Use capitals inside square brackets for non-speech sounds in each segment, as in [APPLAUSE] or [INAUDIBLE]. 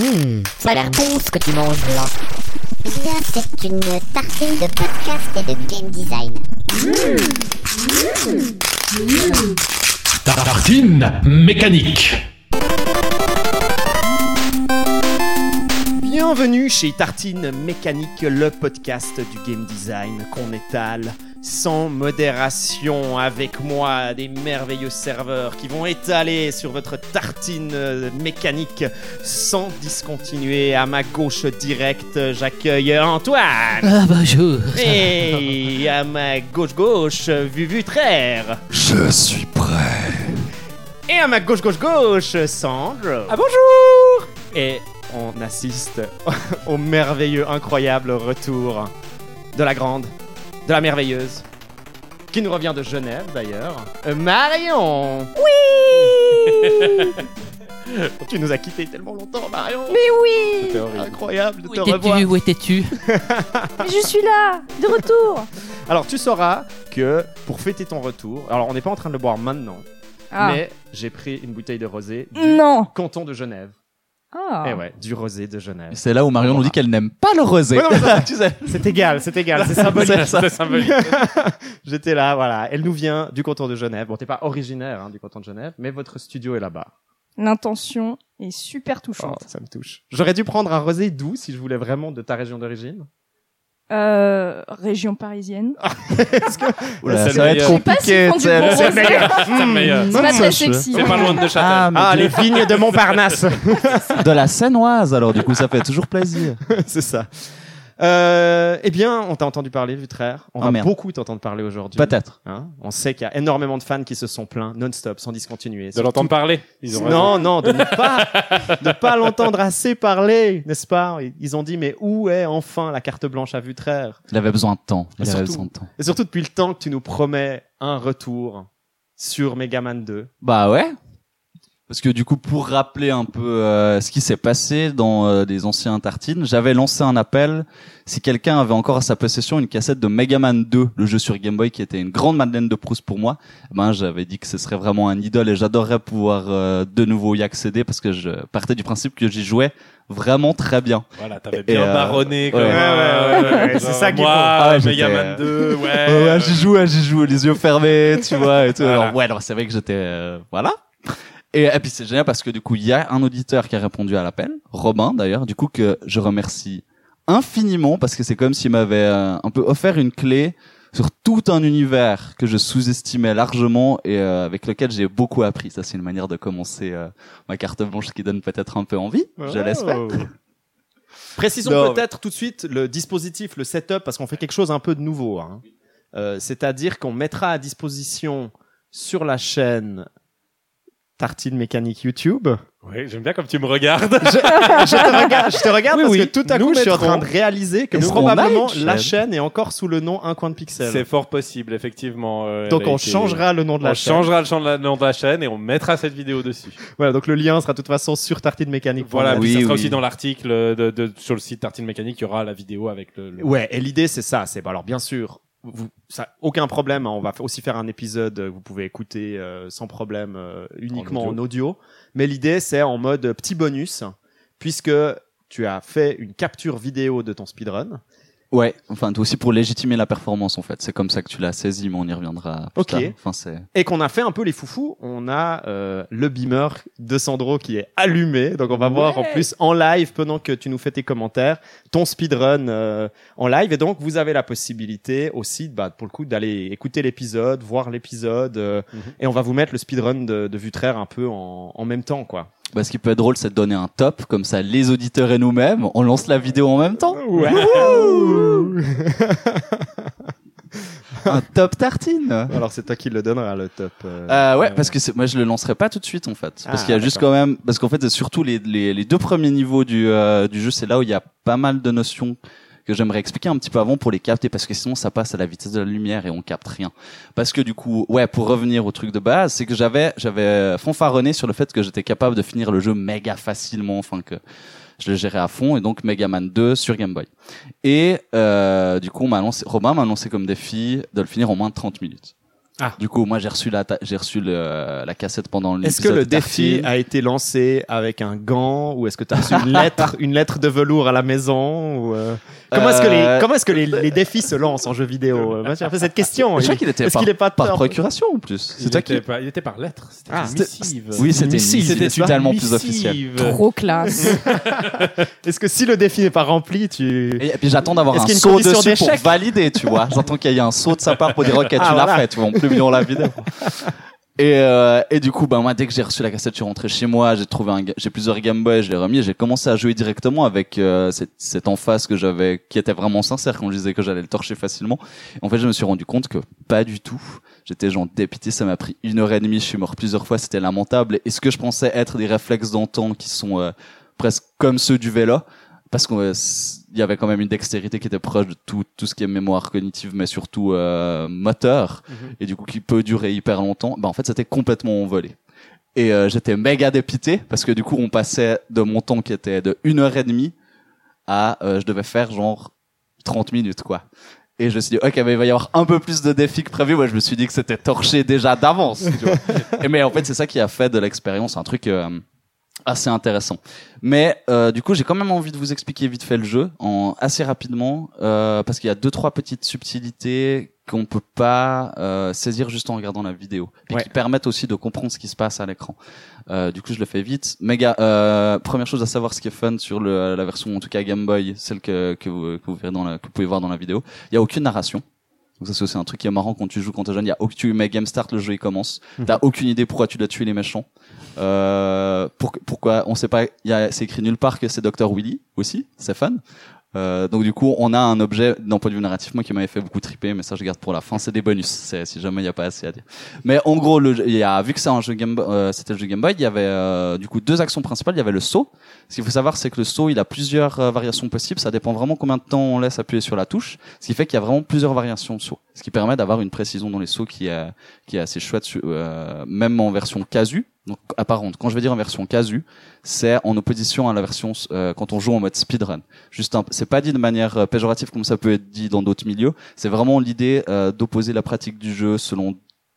Hum, ça a l'air bon ce que tu manges là. Bien, c'est une tartine de podcast et de game design. Tartine mécanique. Bienvenue chez Tartine Mécanique, le podcast du game design qu'on étale sans modération avec moi des merveilleux serveurs qui vont étaler sur votre tartine euh, mécanique sans discontinuer. À ma gauche directe, j'accueille Antoine. Ah bonjour. Et à ma gauche gauche, Vuvu Traire. Je suis prêt. Et à ma gauche gauche gauche, Sandre. Ah bonjour Et on assiste [LAUGHS] au merveilleux, incroyable retour de la grande, de la merveilleuse, qui nous revient de Genève d'ailleurs, euh, Marion Oui [LAUGHS] Tu nous as quittés tellement longtemps, Marion Mais oui C'était. Incroyable de Où te revoir Où étais-tu? Mais je suis là De retour [LAUGHS] Alors tu sauras que pour fêter ton retour, alors on n'est pas en train de le boire maintenant, Ah. mais j'ai pris une bouteille de rosé du Non canton de Genève. Ah. Et ouais, du rosé de Genève. C'est là où Marion nous dit qu'elle n'aime pas le rosé. Ouais, non, mais ça- tu sais. [LAUGHS] C'est égal, c'est égal, c'est symbolique. C'est ça. C'est symbolique. [LAUGHS] J'étais là, voilà. Elle nous vient du canton de Genève. Bon, t'es pas originaire hein, du canton de Genève, mais votre studio est là-bas. L'intention est super Oh, touchante. ça me touche. J'aurais dû prendre un rosé doux si je voulais vraiment de ta région d'origine. Euh, région parisienne. [LAUGHS] Oula, C'est ça va être compliqué. sais. bon C'est- rosé. C'est le meilleur. C'est pas très sexy. C'est pas loin de Ah, Châtel. Ah, de- les vignes de Montparnasse. [LAUGHS] de la Seine-Oise, alors du coup, ça fait toujours plaisir. [LAUGHS] c'est ça. Euh, eh bien, on t'a entendu parler, Vutraire. On Oh, va merde. beaucoup t'entendre parler aujourd'hui. Peut-être. Hein on sait qu'il y a énormément de fans qui se sont plaints non-stop, sans discontinuer. De l'entendre parler. Ils ont raison. Non, non, de ne pas, de pas l'entendre assez parler, n'est-ce pas? Ils ont dit, mais où est enfin la carte blanche à Vutraire Il avait besoin de temps. Il Et avait surtout- besoin de temps. Et surtout depuis le temps que tu nous promets un retour sur Megaman 2. Bah ouais. Parce que du coup, pour rappeler un peu euh, ce qui s'est passé dans euh, des anciens tartines, j'avais lancé un appel si quelqu'un avait encore à sa possession une cassette de Mega Man 2, le jeu sur Game Boy qui était une grande Madeleine de Proust pour moi. Ben j'avais dit que ce serait vraiment un idole et j'adorerais pouvoir euh, de nouveau y accéder parce que je partais du principe que j'y jouais vraiment très bien. Voilà, t'avais bien euh, marronné. ouais. Ouais, ouais, ouais, ouais, ouais, c'est ça faut. Ah, j'étais, Megaman 2, [LAUGHS] ouais. Ouais, ouais, j'y joue, j'y joue, les yeux fermés, tu vois, et tout. Voilà. Alors, ouais, alors c'est vrai que j'étais, euh, voilà. Et, et puis c'est génial parce que du coup, il y a un auditeur qui a répondu à l'appel, Robin d'ailleurs, du coup que je remercie infiniment parce que c'est comme s'il m'avait euh, un peu offert une clé sur tout un univers que je sous-estimais largement et euh, avec lequel j'ai beaucoup appris. Ça, c'est une manière de commencer euh, ma carte blanche qui donne peut-être un peu envie. Je l'espère. [LAUGHS] Précisons Non, peut-être tout de suite le dispositif, le setup, parce qu'on fait quelque chose un peu de nouveau. hein. Euh, C'est-à-dire qu'on mettra à disposition sur la chaîne Tartine Mécanique YouTube. Oui, j'aime bien comme tu me regardes. Je, je te regarde, je te regarde Oui, parce oui. que tout à Nous coup, je suis en train de réaliser que probablement la chaîne est encore sous le nom Un coin de pixel. C'est fort possible, effectivement. euh, Donc on été- changera le nom de la On chaîne. changera le nom de la chaîne et on mettra cette vidéo dessus. Voilà, donc le lien sera de toute façon sur Tartine Mécanique. Voilà, Oui, puis ça sera oui. aussi dans l'article de, de- sur le site Tartine Mécanique, il y aura la vidéo avec le. le- Ouais, et l'idée c'est ça, c'est bah, alors bien sûr, vous, ça, aucun problème, hein, on va aussi faire un épisode, euh, vous pouvez écouter euh, sans problème, euh, uniquement en En audio. Mais l'idée c'est en mode petit bonus, puisque tu as fait une capture vidéo de ton speedrun. Ouais, enfin, toi aussi pour légitimer la performance, en fait. C'est comme ça que tu l'as saisi, mais on y reviendra plus Ok. tard. Enfin, c'est... Et qu'on a fait un peu les foufous, on a euh, le beamer de Sandro qui est allumé, donc on va voir en plus en live pendant que tu nous fais tes commentaires ton speedrun euh, en live, et donc vous avez la possibilité aussi, bah, pour le coup, d'aller écouter l'épisode, voir l'épisode, euh, Mhm. et on va vous mettre le speedrun de, de Vutraire un peu en, en même temps, quoi. Bah, ce qui peut être drôle, c'est de donner un top, comme ça, les auditeurs et nous-mêmes, on lance la vidéo en même temps. un top tartine. Alors c'est toi qui le donneras le top. euh, Euh, ouais, euh, parce que c'est- moi je le lancerai pas tout de suite en fait, parce Ah, qu'il y a juste quand même, parce qu'en fait c'est surtout les, les, les deux premiers niveaux du euh, du jeu, c'est là où il y a pas mal de notions que j'aimerais expliquer un petit peu avant pour les capter, parce que sinon ça passe à la vitesse de la lumière et on capte rien. Parce que du coup, ouais, pour revenir au truc de base, c'est que j'avais j'avais fanfaronné sur le fait que j'étais capable de finir le jeu méga facilement, enfin que je le gérais à fond et donc Mega Man 2 sur Game Boy. Et euh, du coup, on m'a annoncé, Robin m'a annoncé comme défi de le finir en moins de 30 minutes. Ah. Du coup, moi, j'ai reçu la, j'ai reçu le, la cassette pendant Est-ce que le défi Tartine. a été lancé avec un gant ou est-ce que tu as reçu une [LAUGHS] lettre, une lettre de velours à la maison ou euh, Comment est-ce que les Euh, comment est-ce que les, les défis se lancent en jeu vidéo? Moi, j'ai fait cette question. Je crois Il- qu'il était Est-ce par, qu'il est pas par procuration en plus? Il C'est toi était, qui. pas, il était par lettre. C'était Ah, une c'était- missive. Oui, c'était missive, pas? totalement plus. Missive. Trop classe. [LAUGHS] Est-ce que si le défi n'est pas rempli, tu Et, et puis j'attends d'avoir Est-ce un a saut condition dessus pour valider, tu vois? J'attends qu'il y ait un saut de sa part pour dire ok, tu l'as fait, tu vois, dans la vidéo. Et, euh, et du coup, ben moi, dès que j'ai reçu la cassette, je suis rentré chez moi, j'ai trouvé un, j'ai plusieurs Game Boy, je l'ai remis, j'ai commencé à jouer directement avec euh, cette, cette face que j'avais, qui était vraiment sincère quand je disais que j'allais le torcher facilement. En fait, je me suis rendu compte que pas du tout. J'étais genre dépité, ça m'a pris une heure et demie, je suis mort plusieurs fois, c'était lamentable. Et ce que je pensais être des réflexes d'antan qui sont euh, presque comme ceux du vélo, parce qu'il y avait quand même une dextérité qui était proche de tout, tout ce qui est mémoire cognitive, mais surtout euh, moteur, et du coup qui peut durer hyper longtemps, bah en fait c'était complètement envolé. Et euh, j'étais méga dépité, parce que du coup on passait de mon temps qui était de une heure et demie à euh, je devais faire genre 30 minutes quoi. Et je me suis dit, ok, mais il va y avoir un peu plus de défis que prévu. Moi, je me suis dit que c'était torché déjà d'avance. tu vois. [LAUGHS] Et mais en fait, c'est ça qui a fait de l'expérience un truc euh, assez intéressant. Mais euh, du coup, j'ai quand même envie de vous expliquer vite fait le jeu en assez rapidement euh, parce qu'il y a deux trois petites subtilités qu'on peut pas euh, saisir juste en regardant la vidéo et Ouais. qui permettent aussi de comprendre ce qui se passe à l'écran. Euh, du coup, je le fais vite. Méga. Euh, première chose à savoir, ce qui est fun sur le, la version en tout cas Game Boy, celle que, que, vous, que vous verrez dans la, que vous pouvez voir dans la vidéo, il y a aucune narration. Donc ça c'est aussi un truc qui est marrant quand tu joues quand t'es jeune. Il y a tu mets Game Start, le jeu il commence. T'as aucune idée pourquoi tu dois tuer les méchants. Euh, pour, pourquoi on sait pas. Il y a c'est écrit nulle part que c'est Dr Willy aussi. C'est fun. Euh, donc du coup, on a un objet d'un point de vue narratif moi qui m'avait fait beaucoup triper, mais ça je garde pour la fin. C'est des bonus, si jamais il y a pas assez à dire. Mais en gros, le, y a vu que c'est un jeu Game, euh, c'était le jeu Game Boy, il y avait euh, du coup deux actions principales. Il y avait le saut. Ce qu'il faut savoir, c'est que le saut, il a plusieurs euh, variations possibles. Ça dépend vraiment combien de temps on laisse appuyer sur la touche. Ce qui fait qu'il y a vraiment plusieurs variations de saut. Ce qui permet d'avoir une précision dans les sauts qui est qui est assez chouette, euh, même en version casu. Donc apparente. Quand je vais dire en version casu, c'est en opposition à la version euh, quand on joue en mode speedrun. Juste, c'est pas dit de manière euh, péjorative comme ça peut être dit dans d'autres milieux. C'est vraiment l'idée euh, d'opposer la pratique du jeu selon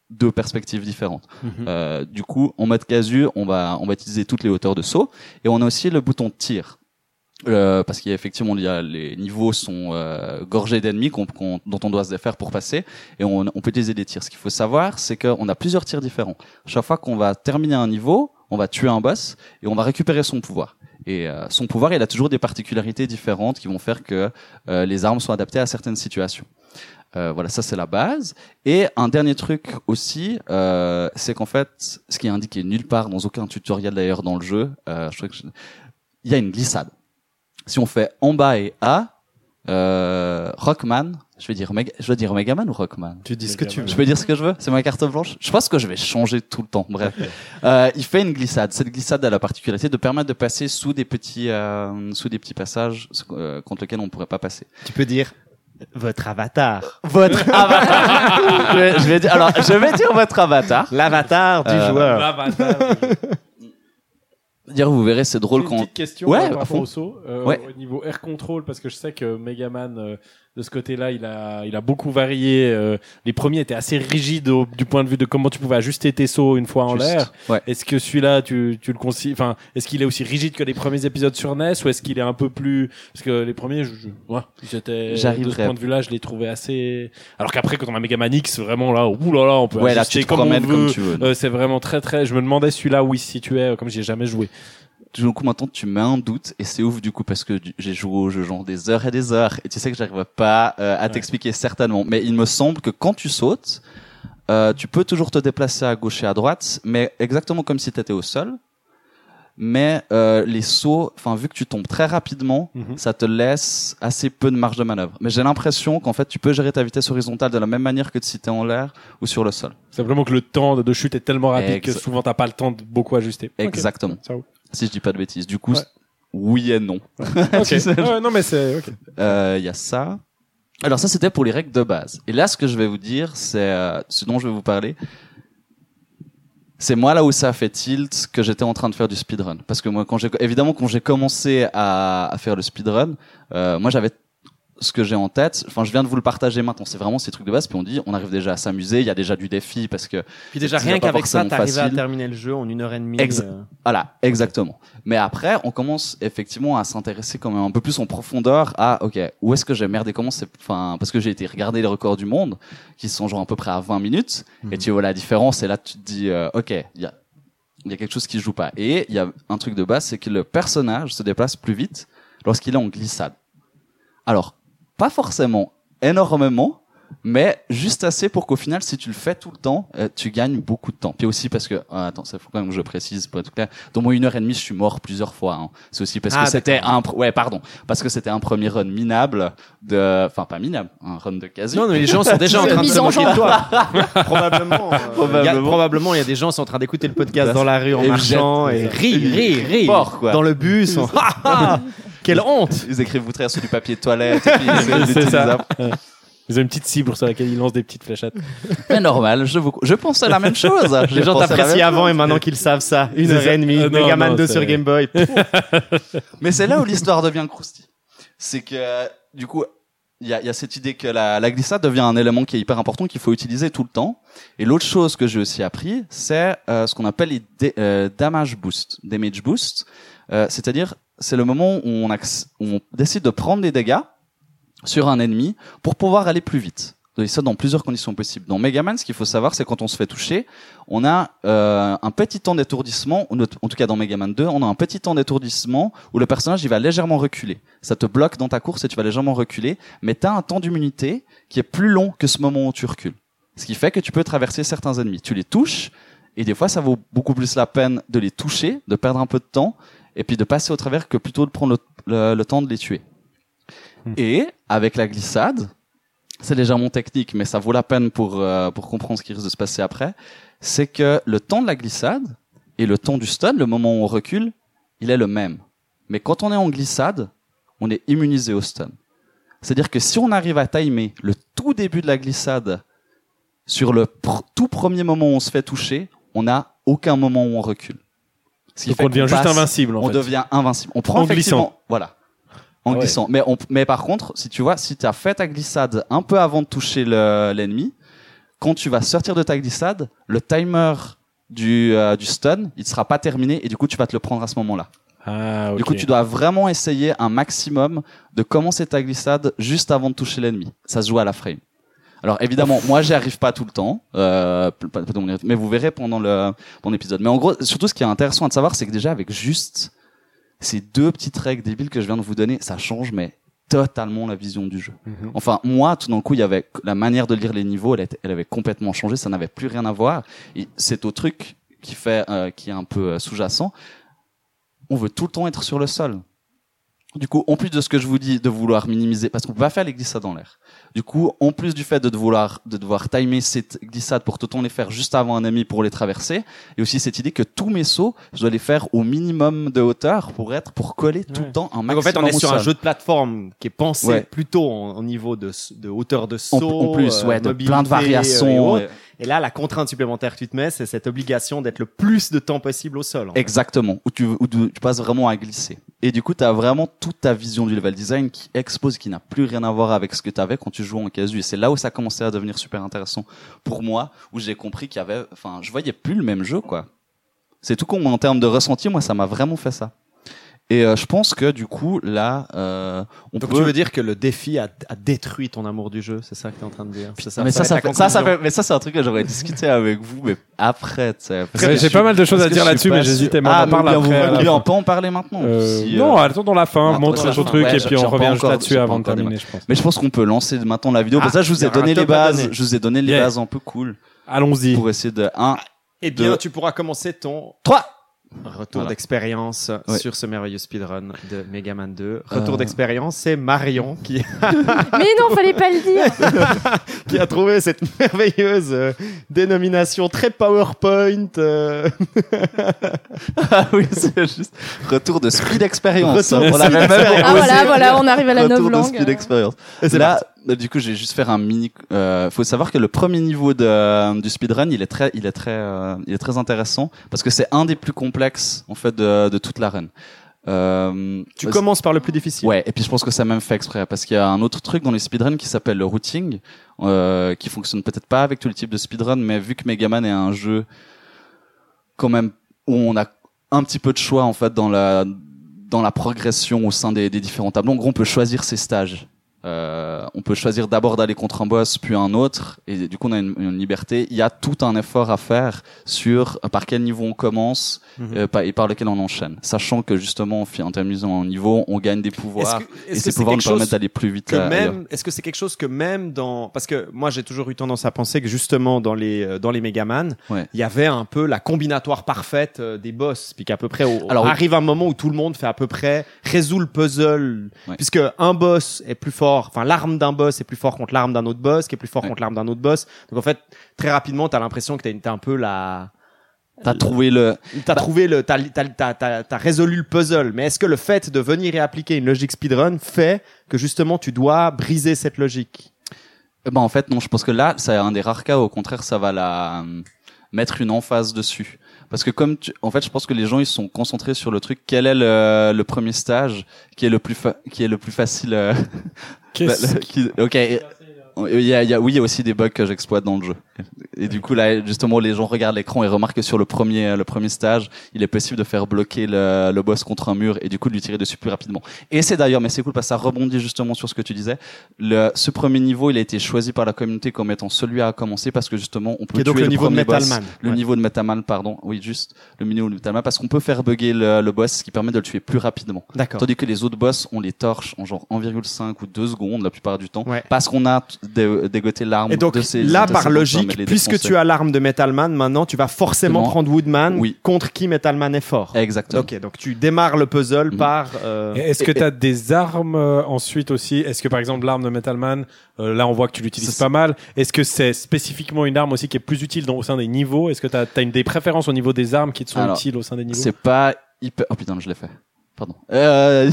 deux perspectives différentes. Euh, du coup, en mode casu, on va on va utiliser toutes les hauteurs de saut et on a aussi le bouton tir. Euh, parce qu'il y a effectivement il y a, les niveaux sont euh, gorgés d'ennemis qu'on- qu'on- dont on doit se défaire pour passer et on, on peut utiliser des tirs. Ce qu'il faut savoir, c'est qu'on a plusieurs tirs différents. Chaque fois qu'on va terminer un niveau, on va tuer un boss et on va récupérer son pouvoir. Et euh, son pouvoir, il a toujours des particularités différentes qui vont faire que euh, les armes sont adaptées à certaines situations. Euh, voilà, ça c'est la base. Et un dernier truc aussi, euh, c'est qu'en fait, ce qui est indiqué nulle part dans aucun tutoriel d'ailleurs dans le jeu, euh, je crois que je- il y a une glissade. Si on fait en bas et A, euh, Rockman, je vais dire Mega, je vais dire Megaman ou Rockman? tu dis ce que tu veux Je peux dire ce que je veux? C'est ma carte blanche? Je pense que je vais changer tout le temps. Bref, euh, il fait une glissade. Cette glissade a la particularité de permettre de passer sous des petits, euh, sous des petits passages euh, contre lesquels on pourrait pas passer. Tu peux dire votre avatar. Votre [LAUGHS] avatar. je, vais, je vais dire. Alors, je vais dire votre avatar. L'avatar du Euh, joueur. L'avatar. Dire, vous verrez, c'est drôle Une quand. petite question Ouais, euh, par rapport fond. au saut. Euh, Ouais. Au niveau air control, parce que je sais que Megaman, euh, de ce côté-là, il a, il a beaucoup varié. euh, les premiers étaient assez rigides au- du point de vue de comment tu pouvais ajuster tes sauts une fois en l'air. Ouais. Est-ce que celui-là, tu, tu le considères, enfin, est-ce qu'il est aussi rigide que les premiers épisodes sur NES ou est-ce qu'il est un peu plus, parce que les premiers, je, je- ouais, j'étais, de ce point de vue-là, je les trouvais assez, alors qu'après, quand on a Megaman X, vraiment là, ouh là là, on peut Ouais, là, ajuster tu te comme on promènes comme veut. tu veux. Euh, c'est vraiment très très, je me demandais celui-là où il se situait, euh, comme j'y ai jamais joué. Du coup, maintenant, tu mets un doute et c'est ouf du coup parce que j'ai joué au jeu genre des heures et des heures et tu sais que j'arrive pas euh, à t'expliquer certainement. Mais il me semble que quand tu sautes, euh, tu peux toujours te déplacer à gauche et à droite, mais exactement comme si tu étais au sol. Mais euh, les sauts, enfin vu que tu tombes très rapidement, Mhm. ça te laisse assez peu de marge de manœuvre. Mais j'ai l'impression qu'en fait tu peux gérer ta vitesse horizontale de la même manière que si t'es en l'air ou sur le sol. Simplement que le temps de- chute est tellement rapide que souvent t'as pas le temps de beaucoup ajuster. Exactement. Ça roule. Si je dis pas de bêtises. Du coup, Ouais. oui et non. [LAUGHS] Ok. Ouais, non mais c'est ok. Euh, Il y a ça. Alors ça, c'était pour les règles de base. Et là, ce que je vais vous dire, c'est euh, ce dont je vais vous parler. C'est moi là où ça a fait tilt que j'étais en train de faire du speedrun. Parce que moi, quand j'ai évidemment quand j'ai commencé à, à faire le speedrun, euh, moi j'avais ce que j'ai en tête, enfin, je viens de vous le partager maintenant. C'est vraiment ces trucs de base. Puis on dit, on arrive déjà à s'amuser. Il y a déjà du défi parce que Puis déjà, rien qu'avec ça, t'arrives à terminer le jeu en une heure et demie. Ex- euh. Voilà, exactement. Mais après, on commence effectivement à s'intéresser quand même un peu plus en profondeur à, ok, où est-ce que j'ai merdé, comment c'est, enfin, parce que j'ai été regarder les records du monde, qui sont genre à peu près à 20 minutes, et tu vois la différence, et là tu te dis, euh, ok, il y a, il y a quelque chose qui joue pas. Et il y a un truc de base, c'est que le personnage se déplace plus vite lorsqu'il est en glissade. Alors, pas forcément énormément, mais juste assez pour qu'au final, si tu le fais tout le temps, euh, tu gagnes beaucoup de temps. Puis aussi parce que, ah, attends, ça faut quand même que je précise pour être clair. Dans mon une heure et demie, je suis mort plusieurs fois. hein. C'est aussi parce Ah, que c'était un, ouais, pardon, parce que c'était un premier run minable de, enfin pas minable, un run de quasi. Non, mais les gens sont déjà en [LAUGHS] train de se moquer de toi. [LAUGHS] probablement. euh, [LAUGHS] il y a- Probablement. probablement, il y a des gens qui sont en train d'écouter le podcast dans la rue en et marchant et rire, rire, rire. Fort, quoi. Dans le bus. on- Quelle honte Ils écrivent vous sur du papier de toilette. C'est ça. Ils ont une petite cible sur laquelle ils lancent des petites fléchettes. [LAUGHS] Mais normal, je vous, je pense à la même chose. Les gens t'apprécient avant et maintenant qu'ils savent ça. Une heure et demie. Euh, non, Mega Man non, 2 c'est- sur Game Boy. [LAUGHS] Mais c'est là où l'histoire devient croustille. C'est que, du coup, il y a, y a cette idée que la, la glissade devient un élément qui est hyper important qu'il faut utiliser tout le temps. Et l'autre chose que j'ai aussi appris, c'est euh, ce qu'on appelle les euh, damage boost, damage boost. Euh, C'est-à-dire, c'est le moment où on, où on décide de prendre des dégâts sur un ennemi pour pouvoir aller plus vite. Et ça dans plusieurs conditions possibles. Dans Mega Man, ce qu'il faut savoir, c'est quand on se fait toucher, on a euh, un petit temps d'étourdissement, en tout cas dans Mega Man 2, on a un petit temps d'étourdissement où le personnage il va légèrement reculer. Ça te bloque dans ta course et tu vas légèrement reculer, mais tu as un temps d'immunité qui est plus long que ce moment où tu recules. Ce qui fait que tu peux traverser certains ennemis. Tu les touches, et des fois ça vaut beaucoup plus la peine de les toucher, de perdre un peu de temps, et puis de passer au travers que plutôt de prendre le temps de les tuer. Et avec la glissade, c'est légèrement technique, mais ça vaut la peine pour, euh, pour comprendre ce qui risque de se passer après, c'est que le temps de la glissade et le temps du stun, le moment où on recule, il est le même. Mais quand on est en glissade, on est immunisé au stun. C'est-à-dire que si on arrive à timer le tout début de la glissade sur le pr- tout premier moment où on se fait toucher, on n'a aucun moment où on recule. Ce qui Donc fait on devient juste passe- invincible en on fait. devient invincible. On prend En effectivement, glissant. voilà, en Ah ouais. glissant. Mais on, mais par contre, si tu vois, si tu as fait ta glissade un peu avant de toucher le- l'ennemi, quand tu vas sortir de ta glissade, le timer du, euh, du stun, il ne sera pas terminé et du coup tu vas te le prendre à ce moment-là. Ah, ok. Du coup, tu dois vraiment essayer un maximum de commencer ta glissade juste avant de toucher l'ennemi. Ça se joue à la frame. Alors évidemment, moi j'y arrive pas tout le temps, euh, mais vous verrez pendant le pendant l'épisode. Mais en gros, surtout ce qui est intéressant à savoir, c'est que déjà avec juste ces deux petites règles débiles que je viens de vous donner, ça change mais totalement la vision du jeu. Mhm. Enfin, moi, tout d'un coup, il y avait la manière de lire les niveaux, elle, était- elle avait complètement changé, ça n'avait plus rien à voir. Et c'est au truc qui fait, euh, qui est un peu euh, sous-jacent. On veut tout le temps être sur le sol. Du coup, en plus de ce que je vous dis, de vouloir minimiser, parce qu'on peut pas faire les glissades dans l'air. Du coup, en plus du fait de vouloir, de devoir timer cette glissade pour tout le temps les faire juste avant un ami pour les traverser, et aussi cette idée que tous mes sauts, je dois les faire au minimum de hauteur pour être, pour coller tout Ouais. le temps un Donc maximum en fait, on est au sur un jeu de plateforme qui est pensé Ouais. plutôt en, en niveau de, de hauteur de saut. en plus, euh, ouais, de plein de euh, et variations. et- Et là, la contrainte supplémentaire que tu te mets, c'est cette obligation d'être le plus de temps possible au sol. Exactement, où tu, où tu passes vraiment à glisser. Et du coup, tu as vraiment toute ta vision du level design qui expose, qui n'a plus rien à voir avec ce que tu avais quand tu jouais en casu. Et c'est là où ça commençait à devenir super intéressant pour moi, où j'ai compris qu'il y avait, enfin, je voyais plus le même jeu, quoi. C'est tout con, en termes de ressenti, moi, ça m'a vraiment fait ça. Et euh, je pense que du coup, là, euh, on Donc peut... tu veux dire que le défi a, a détruit ton amour du jeu, c'est ça que tu es en train de dire ça, mais ça, ça, fait, ça, ça fait- mais ça, c'est un truc que j'aurais discuté avec vous, mais après, tu sais. J'ai pas mal de choses à dire là-dessus, mais j'hésitais, mais on Ah, en parle mais après, On fin. peut en parler maintenant. Euh, si, euh, non, attendons la fin, attends, montre ton truc et puis on revient là-dessus avant de terminer, je pense. Mais je pense qu'on peut lancer maintenant la vidéo. Ah, Parce que là, je vous ai donné les bases. Je vous ai donné les bases un peu cool Allons-y. pour essayer de un, Eh bien, tu pourras commencer ton 3 retour Voilà. d'expérience Ouais. sur ce merveilleux speedrun de Mega Man 2. Retour Euh. d'expérience, c'est Marion qui, [LAUGHS] Mais non, fallait pas le dire. [LAUGHS] qui a trouvé cette merveilleuse euh, dénomination très PowerPoint. euh, Ah oui, c'est juste retour de speed expérience. Retour de On l'avait speed. Ah voilà, voilà, on arrive à la Retour neuve de langue. speed expérience. Et Là, du coup, je vais juste faire un mini. Euh, faut savoir que le premier niveau de, du speedrun, il est très, il est très, euh, il est très intéressant parce que c'est un des plus complexes en fait de, de toute la run. Euh, Tu commences par le plus difficile. Ouais, et puis je pense que c'est même fait exprès parce qu'il y a un autre truc dans les speedruns qui s'appelle le routing, euh, qui fonctionne peut-être pas avec tous les types de speedrun, mais vu que Megaman est un jeu quand même où on a un petit peu de choix en fait dans la dans la progression au sein des, des différents tableaux. En gros, on peut choisir ses stages. Euh, on peut choisir d'abord d'aller contre un boss puis un autre et du coup on a une, une liberté. Il y a tout un effort à faire sur euh, par quel niveau on commence Mhm. euh, par- et par lequel on enchaîne, sachant que justement en en terminant un niveau, on gagne des pouvoirs que, et ces pouvoirs nous permettent d'aller plus vite. euh, est-ce que c'est quelque chose que même dans, parce que moi j'ai toujours eu tendance à penser que justement dans les dans les Megaman, il y avait un peu la combinatoire parfaite des boss, puis qu'à peu près au- Alors, arrive un moment où tout le monde fait à peu près résout le puzzle, Ouais. puisque un boss est plus fort, enfin l'arme d'un boss est plus fort contre l'arme d'un autre boss, qui est plus fort Ouais. contre l'arme d'un autre boss. Donc en fait très rapidement t'as l'impression que t'as t'as un peu la T'as trouvé le. T'as Bah- trouvé le, t'as, t'as, t'as, t'as, résolu le puzzle. Mais est-ce que le fait de venir et appliquer une logique speedrun fait que justement tu dois briser cette logique? Ben en fait non, je pense que là c'est un des rares cas. où, Au contraire, ça va la euh, mettre une emphase dessus. Parce que comme tu... en fait, je pense que les gens ils sont concentrés sur le truc. Quel est le, le premier stage qui est le plus fa- qui est le plus facile. euh, [LAUGHS] Qu'est-ce [LAUGHS] qui- Ok. Il y a, il y a, oui, il y a aussi des bugs que j'exploite dans le jeu. Et du coup, là, justement, les gens regardent l'écran et remarquent que sur le premier, le premier stage, il est possible de faire bloquer le, le boss contre un mur et du coup de lui tirer dessus plus rapidement. Et c'est d'ailleurs, mais c'est cool parce que ça rebondit justement sur ce que tu disais. Le, ce premier niveau, il a été choisi par la communauté comme étant celui à commencer parce que justement, on peut est donc tuer le niveau de premier boss, Metal Man. le Ouais. niveau de Metaman, pardon. Oui, juste le niveau de Metaman parce qu'on peut faire bugger le, le boss, ce qui permet de le tuer plus rapidement. D'accord. Tandis que les autres boss, on les torche en genre 1,5 ou 2 secondes la plupart du temps. Ouais. Parce qu'on a dégoté l'arme Et donc de ces là, de par ces logique, puisque tu as l'arme de Metal Man, maintenant tu vas forcément Exactement. prendre Woodman Oui. contre qui Metal Man est fort. Exactement. Ok, donc tu démarres le puzzle Mhm. par. euh, Est-ce que tu as des armes euh, ensuite aussi? Est-ce que par exemple l'arme de Metal Man, euh, là on voit que tu l'utilises pas mal. Est-ce que c'est spécifiquement une arme aussi qui est plus utile dans, au sein des niveaux? Est-ce que tu as, une des préférences au niveau des armes qui te sont Alors, utiles au sein des niveaux? C'est pas hyper. Oh putain, je l'ai fait. Pardon. Euh...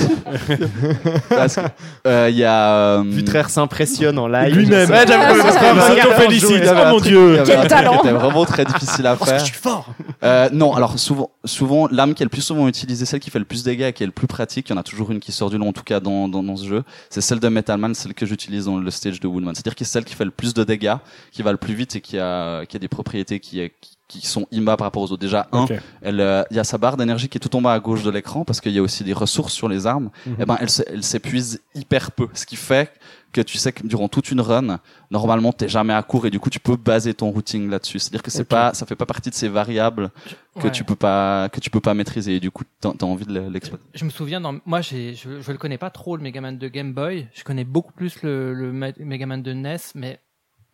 [LAUGHS] Parce que euh, il y a. euh, Vutraire s'impressionne en live. Lui-même. Ouais, Ah, y avait Oh mon Dieu. Quel truc talent. qui était vraiment très difficile à Parce que faire. je suis fort. Euh, non, alors souvent, souvent l'arme qui est le plus souvent utilisée, celle qui fait le plus de dégâts, et qui est le plus pratique, il y en a toujours une qui sort du lot, en tout cas dans, dans, dans ce jeu, c'est celle de Metal Man, celle que j'utilise dans le stage de Woodman. C'est-à-dire que c'est celle qui fait le plus de dégâts, qui va le plus vite et qui a, qui a des propriétés qui, qui, qui sont imba par rapport aux autres. Déjà, un, euh, il y a sa barre d'énergie qui est tout en bas à gauche de l'écran parce qu'il y a aussi des ressources sur les armes. Et ben, elle, se- elle s'épuise hyper peu, ce qui fait que tu sais que durant toute une run, normalement, t'es jamais à court et du coup, tu peux baser ton routing là-dessus. C'est-à-dire que c'est Ok. pas, ça fait pas partie de ces variables que Ouais. tu peux pas, que tu peux pas maîtriser et du coup, t'as as envie de le- l'exploiter. Je me souviens, dans, moi, j'ai, je, je le connais pas trop le Megaman de Game Boy. Je connais beaucoup plus le, le Me- Megaman de NES, mais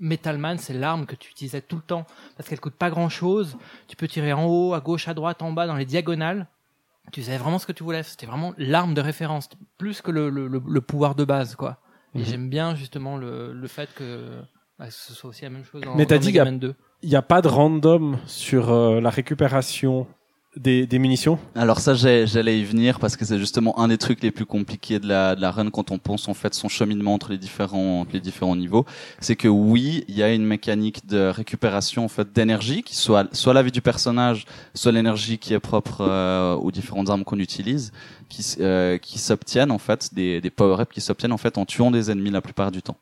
Metal Man, c'est l'arme que tu utilisais tout le temps parce qu'elle coûte pas grand chose. Tu peux tirer en haut, à gauche, à droite, en bas, dans les diagonales. Tu savais vraiment ce que tu voulais. C'était vraiment l'arme de référence, plus que le, le, le- le pouvoir de base, quoi. Et Mhm. j'aime bien justement le, le fait que, bah, ce soit aussi la même chose dans, Mais dans dit 2. Il n'y a pas de random sur euh, la récupération des, des munitions Alors ça, j'allais y venir parce que c'est justement un des trucs les plus compliqués de la, de la run quand on pense en fait son cheminement entre les différents, entre les différents niveaux. C'est que oui, il y a une mécanique de récupération en fait d'énergie qui soit soit la vie du personnage, soit l'énergie qui est propre euh, aux différentes armes qu'on utilise, qui, euh, qui s'obtiennent en fait des, des power-ups qui s'obtiennent en fait en tuant des ennemis la plupart du temps.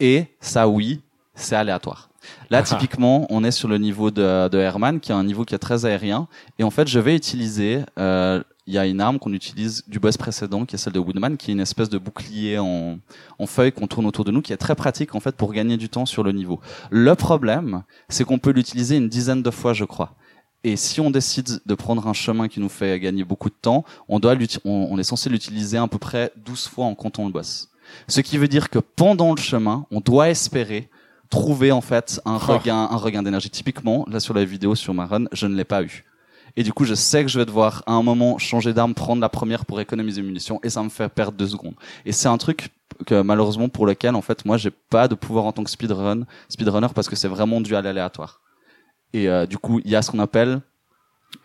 Et ça, oui, c'est aléatoire. Là, typiquement, on est sur le niveau de, de Herman, qui est un niveau qui est très aérien. Et en fait, je vais utiliser, euh, il y a une arme qu'on utilise du boss précédent, qui est celle de Woodman, qui est une espèce de bouclier en, en feuille qu'on tourne autour de nous, qui est très pratique en fait pour gagner du temps sur le niveau. Le problème, c'est qu'on peut l'utiliser une dizaine de fois, je crois. Et si on décide de prendre un chemin qui nous fait gagner beaucoup de temps, on doit on, on est censé l'utiliser à peu près 12 fois en comptant le boss. Ce qui veut dire que pendant le chemin, on doit espérer trouver en fait un Oh. regain, un regain d'énergie. Typiquement, là sur la vidéo sur ma run, je ne l'ai pas eu. Et du coup, je sais que je vais devoir à un moment changer d'arme, prendre la première pour économiser munitions, et ça me fait perdre deux secondes. Et c'est un truc que malheureusement pour lequel en fait moi j'ai pas de pouvoir en tant que speedrun, speedrunner parce que c'est vraiment dû à l'aléatoire. Et euh, du coup, il y a ce qu'on appelle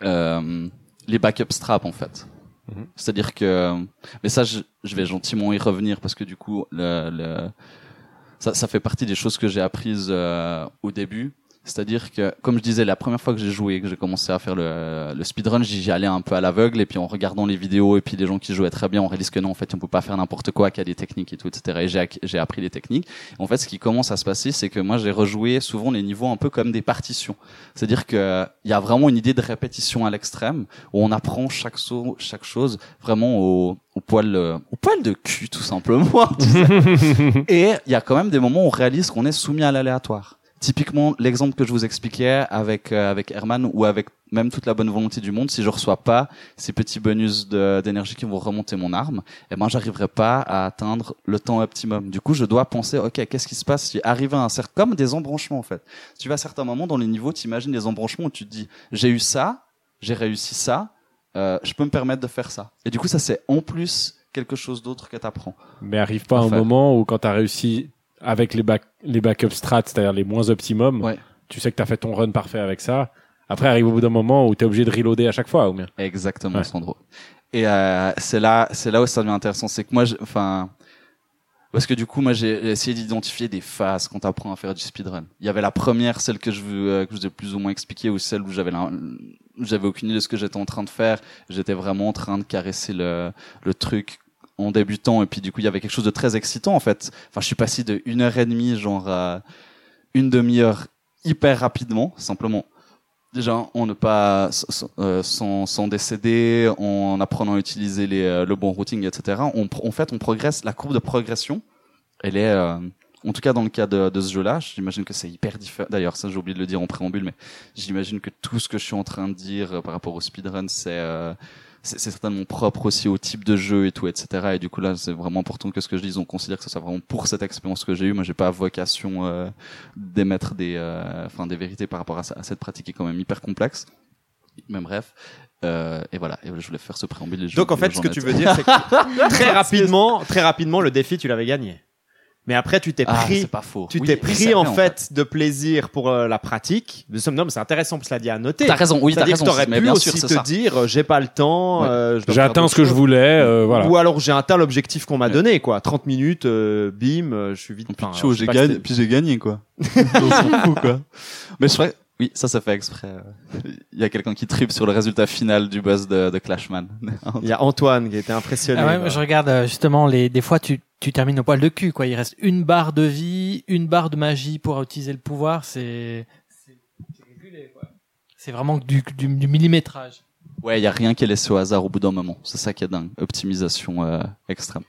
euh, les backup straps en fait. Mhm. C'est-à-dire que, mais ça, je, je vais gentiment y revenir parce que du coup, le, le, ça, ça fait partie des choses que j'ai apprises euh, au début. C'est-à-dire que, comme je disais, la première fois que j'ai joué, que j'ai commencé à faire le, le speedrun, j'y allais un peu à l'aveugle, et puis en regardant les vidéos, et puis les gens qui jouaient très bien, on réalise que non, en fait, on peut pas faire n'importe quoi, qu'il y a des techniques et tout, etc. Et j'ai, appris les techniques. En fait, ce qui commence à se passer, c'est que moi, j'ai rejoué souvent les niveaux un peu comme des partitions. C'est-à-dire que il y a vraiment une idée de répétition à l'extrême, où on apprend chaque, saut, chaque chose vraiment au, au poil, euh, au poil de cul, tout simplement. tu sais. [LAUGHS] et il y a quand même des moments où on réalise qu'on est soumis à l'aléatoire. Typiquement, l'exemple que je vous expliquais avec euh, avec Herman ou avec même toute la bonne volonté du monde, si je reçois pas ces petits bonus d'énergie qui vont remonter mon arme, eh ben j'arriverai pas à atteindre le temps optimum. Du coup, je dois penser, ok, qu'est-ce qui se passe si arrivé à un certain, comme des embranchements en fait. Tu vas à certains moments dans les niveaux, tu imagines des embranchements où tu te dis, j'ai eu ça, j'ai réussi ça, euh, je peux me permettre de faire ça. Et du coup, ça c'est en plus quelque chose d'autre que t'apprends. Mais arrive pas un Enfin. moment où quand t'as réussi avec les back les backup strats, c'est-à-dire les moins optimum, Ouais. tu sais que t'as fait ton run parfait avec ça. Après arrive au bout d'un moment où t'es obligé de reloader à chaque fois ou bien? Exactement, Ouais. Sandro. Et euh, c'est là, c'est là où ça devient intéressant, c'est que moi, enfin, parce que du coup, moi, j'ai essayé d'identifier des phases quand t'apprends à faire du speedrun. Il y avait la première, celle que je euh, que je vous ai plus ou moins expliqué, ou celle où j'avais j'avais aucune idée de ce que j'étais en train de faire. J'étais vraiment en train de caresser le, le truc en débutant, et puis du coup, il y avait quelque chose de très excitant en fait. Enfin, je suis passé de une heure et demie, genre à une demi-heure hyper rapidement, simplement déjà en ne pas euh, sans, sans décéder, en apprenant à utiliser les, euh, le bon routing, etc. On, en fait, on progresse. La courbe de progression, elle est, euh, en tout cas dans le cas de, de ce jeu-là, j'imagine que c'est hyper différent. D'ailleurs, ça j'ai oublié de le dire en préambule, mais j'imagine que tout ce que je suis en train de dire euh, par rapport au speedrun, c'est euh, c'est certainement propre aussi au type de jeu et tout, etc. Et du coup là, c'est vraiment important que ce que je dise, on considère que ça soit vraiment pour cette expérience que j'ai eue. Moi, j'ai pas vocation euh, d'émettre des, euh, enfin des vérités par rapport à, cette pratique qui est quand même hyper complexe. Mais bref, euh, et voilà. Et je voulais faire ce préambule. Donc en fait, ce que tu veux dire, c'est que [LAUGHS] très rapidement, très rapidement, le défi, tu l'avais gagné. Mais après, tu t'es Ah, pris, c'est pas faux. tu Oui, t'es pris c'est en, vrai, fait, de plaisir pour euh, la pratique. Non, mais c'est intéressant, cela dit à noter. T'as raison. Oui, t'as C'est-à-dire raison. que t'aurais pu bien aussi sûr, c'est te ça. dire, euh, j'ai pas le temps, Ouais. euh, J'ai atteint ce que je voulais, euh, voilà. Ou alors j'ai atteint l'objectif qu'on m'a donné, quoi. 30 minutes, euh, bim, euh, je suis vite. Puis, j'ai gagné, c'était- puis j'ai gagné, quoi. [LAUGHS] On s'en fout, quoi. Mais je ferais, oui, ça, ça fait exprès. euh, Il y a quelqu'un qui tripe sur le résultat final du boss de, de Clashman. [LAUGHS] Il y a Antoine qui était impressionné. Ah ouais, je regarde euh, justement les des fois tu tu termines au poil de cul quoi. Il reste une barre de vie, une barre de magie pour utiliser le pouvoir. C'est. C'est vraiment du, du, du millimétrage. Ouais, il y a rien qui est laissé au hasard au bout d'un moment. C'est ça qui est dingue. Optimisation euh, extrême.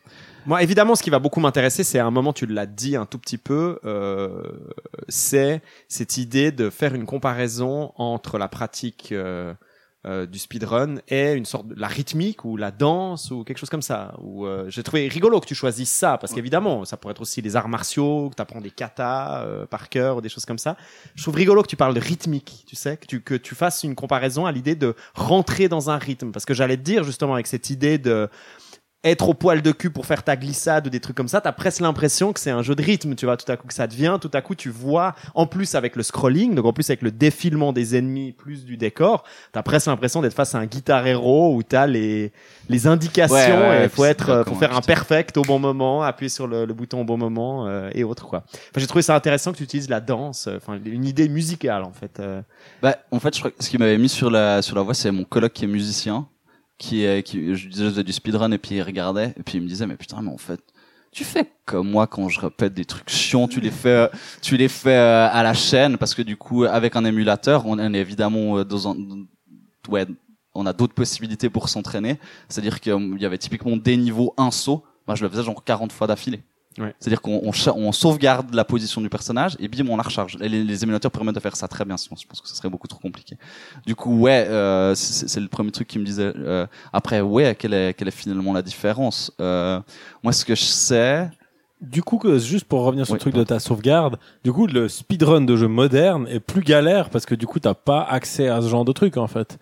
Moi, évidemment, ce qui va beaucoup m'intéresser, c'est à un moment, tu l'as dit un tout petit peu, euh, c'est cette idée de faire une comparaison entre la pratique euh, euh, du speedrun et une sorte de la rythmique ou la danse ou quelque chose comme ça. Ou euh, j'ai trouvé rigolo que tu choisisses ça parce qu'évidemment, ça pourrait être aussi les arts martiaux, que tu apprends des katas euh, par cœur ou des choses comme ça. Je trouve rigolo que tu parles de rythmique, tu sais, que tu que tu fasses une comparaison à l'idée de rentrer dans un rythme parce que j'allais te dire justement avec cette idée de être au poil de cul pour faire ta glissade ou des trucs comme ça, t'as presque l'impression que c'est un jeu de rythme, tu vois, tout à coup que ça devient, tout à coup tu vois, en plus avec le scrolling, donc en plus avec le défilement des ennemis plus du décor, t'as presque l'impression d'être face à un guitar hero où t'as les, les indications Ouais, ouais, et faut être, bien euh, faire un perfect au bon moment, appuyer sur le, le bouton au bon moment euh, et autres quoi. Enfin, j'ai trouvé ça intéressant que tu utilises la danse, euh, enfin une idée musicale en fait. euh. Bah, en fait, je crois que ce qui m'avait mis sur la sur la voie, c'est mon coloc qui est musicien, qui qui je faisais du speedrun et puis il regardait et puis il me disait mais putain mais en fait tu fais comme moi quand je répète des trucs chiants, tu les fais tu les fais euh, à la chaîne parce que du coup avec un émulateur, on est évidemment euh, dans un ouais, on a d'autres possibilités pour s'entraîner, c'est-à-dire qu'il y avait typiquement des niveaux un saut, moi je le faisais genre 40 fois d'affilée. Ouais. C'est-à-dire qu'on on, on sauvegarde la position du personnage et bim on la recharge. Et Les, les émulateurs permettent de faire ça très bien, sinon je pense que ce serait beaucoup trop compliqué. Du coup ouais, euh, c'est le premier truc qui me disait. euh, après ouais, quelle est quelle est finalement la différence euh, Moi ce que je sais, Du coup, juste pour revenir sur Oui, le truc de ta sauvegarde, du coup, le speedrun de jeux modernes est plus galère parce que du coup, t'as pas accès à ce genre de truc en fait.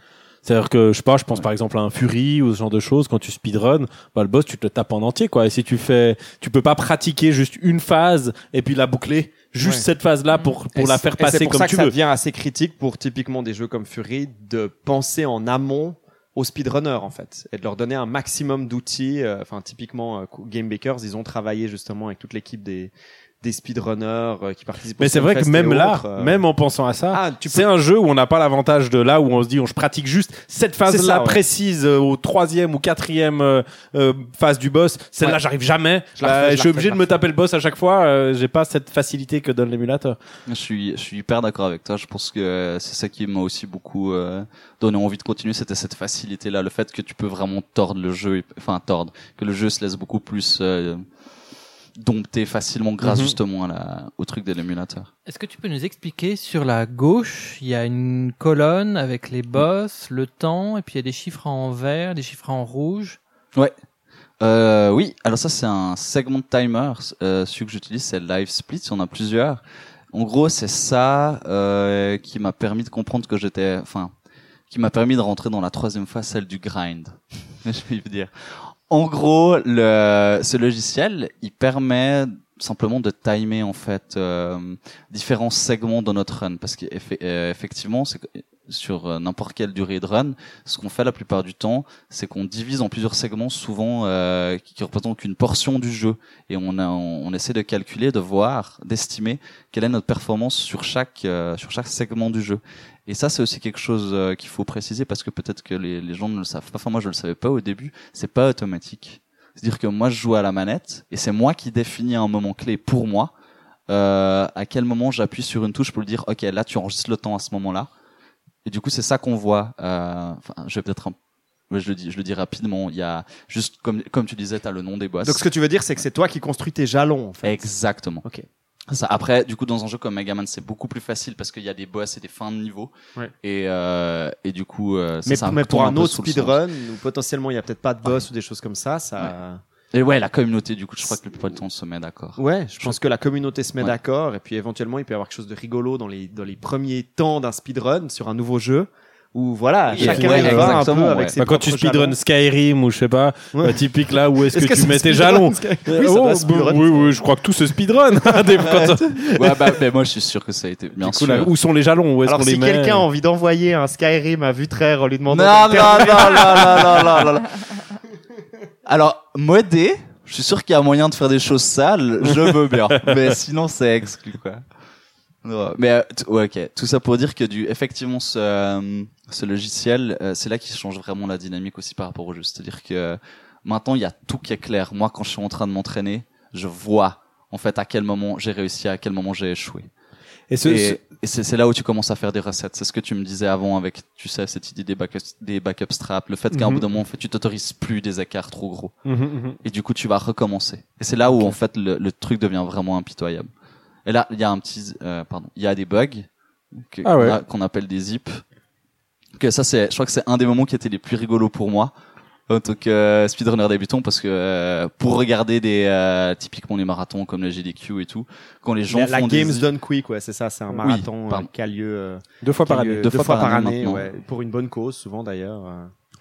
C'est-à-dire que, je sais pas, je pense par exemple à un Fury ou ce genre de choses, quand tu speedrun, bah, le boss, tu te le tapes en entier, quoi. Et si tu fais, tu peux pas pratiquer juste une phase et puis la boucler, juste Ouais. cette phase-là pour, pour Et la faire et passer pour comme ça tu que ça veux. devient assez critique pour typiquement des jeux comme Fury de penser en amont aux speedrunners en fait et de leur donner un maximum d'outils. euh, Enfin typiquement euh, Game Bakers, ils ont travaillé justement avec toute l'équipe des des speedrunners euh, qui participent. au Mais c'est vrai que même là, autres, euh, même en pensant à ça, ah, peux c'est un jeu où on n'a pas l'avantage de là où on se dit on je pratique juste cette C'est phase-là ça, ouais. précise euh, au troisième ou quatrième euh, euh, phase du boss. Celle-là, Ouais. j'arrive jamais. Je Bah, refais, je je la suis obligé de me taper le boss à chaque fois. euh, J'ai pas cette facilité que donne l'émulateur. Je suis, je suis hyper d'accord avec toi. Je pense que c'est ça qui m'a aussi beaucoup euh, donné envie de continuer. C'était cette facilité-là, le fait que tu peux vraiment tordre le jeu, et- enfin tordre, que le jeu se laisse beaucoup plus euh, dompter facilement grâce Mhm. justement à la, au truc de l'émulateur. Est-ce que tu peux nous expliquer sur la gauche, il y a une colonne avec les boss, le temps, et puis il y a des chiffres en vert, des chiffres en rouge? Euh, oui, alors ça c'est un segment timer. Euh, celui que j'utilise c'est Live Split. Il y en a plusieurs. En gros, c'est ça euh, qui m'a permis de comprendre que j'étais, enfin, qui m'a permis de rentrer dans la troisième phase, celle du grind. [LAUGHS] Je vais vous dire. En gros, ce logiciel, il permet simplement de timer en fait euh, différents segments de notre run, parce qu'effectivement, que sur euh, n'importe quelle durée de run, ce qu'on fait la plupart du temps, c'est qu'on divise en plusieurs segments, souvent euh, qui, représentent qu'une portion du jeu, et on, essaie de calculer, de voir, d'estimer quelle est notre performance sur chaque euh, sur chaque segment du jeu. Et ça, c'est aussi quelque chose euh, qu'il faut préciser parce que peut-être que les, les gens ne le savent pas. Enfin, moi, je le savais pas au début. C'est pas automatique. C'est-à-dire que moi, je joue à la manette et c'est moi qui définis un moment clé pour moi. Euh, à quel moment j'appuie sur une touche pour lui dire, ok, là, tu enregistres le temps à ce moment-là. Et du coup, c'est ça qu'on voit. Euh, Enfin, je vais peut-être un je le dis, je le dis rapidement. Il y a juste comme comme tu disais, t'as le nom des boss. Donc ce que tu veux dire, c'est que c'est toi qui construis tes jalons, en fait. Exactement. Ok. Ça, après, du coup, dans un jeu comme Mega Man, c'est beaucoup plus facile parce qu'il y a des boss et des fins de niveau. Ouais. Et, euh, et du coup, euh, ça, mais, ça mais pour un peu autre le speedrun, où potentiellement il y a peut-être pas de boss ou des choses comme ça, ça. Et ouais, la communauté, du coup, je crois que plupart du temps, on se met d'accord. Ouais, je pense que la communauté se met Ouais. d'accord et puis éventuellement il peut y avoir quelque chose de rigolo dans les dans les premiers temps d'un speedrun sur un nouveau jeu où voilà, Oui, chacun ouais, y va un peu avec ouais. ses Bah, quand tu speedrun. Skyrim ou je sais pas, Ouais. bah, typique là où est-ce Est-ce que, tu c'est mets tes jalons Sky- Oui, ça oh, bah, oui, oui, je crois que tout se speedrun. Ouais, bah, mais moi, je suis sûr que ça a été bien coup, sûr. là, où sont les jalons? Où est-ce Alors qu'on les si met? quelqu'un a envie d'envoyer un Skyrim à Vutraire en lui demandant Non, de non, non, non, non, non, non, non. [LAUGHS] Alors, modé, je suis sûr qu'il y a moyen de faire des choses sales, je veux bien. mais sinon, c'est exclu, quoi. Non, mais, euh, ouais, ok. Tout ça pour dire que du, effectivement, ce, euh, ce logiciel, euh, c'est là qui change vraiment la dynamique aussi par rapport au jeu. C'est-à-dire que maintenant, il y a tout qui est clair. Moi, quand je suis en train de m'entraîner, je vois, en fait, à quel moment j'ai réussi, à quel moment j'ai échoué. Et ce, Et, ce- et c'est c'est là où tu commences à faire des recettes. C'est ce que tu me disais avant avec, tu sais, cette idée des backup, des backup straps. Le fait qu'à un Mhm. bout d'un moment, en fait, tu t'autorises plus des écarts trop gros. Mhm, mhm. Et du coup, tu vas recommencer. Et c'est là où, en fait, le, le truc devient vraiment impitoyable. Et là, il y a un petit, euh, pardon, il y a des bugs que- Ah ouais. qu'on appelle des zips. Que ça, c'est, je crois que c'est un des moments qui étaient les plus rigolos pour moi. En tant que euh, speedrunner débutant, parce que euh, pour regarder des euh, typiquement les marathons comme le GDQ et tout, quand les gens La, la font des Games Done Quick, ouais, c'est ça, c'est un Oui, marathon euh, qui a lieu, euh, Deux fois par année. deux, Deux fois, par année, maintenant. ouais, pour une bonne cause, souvent d'ailleurs.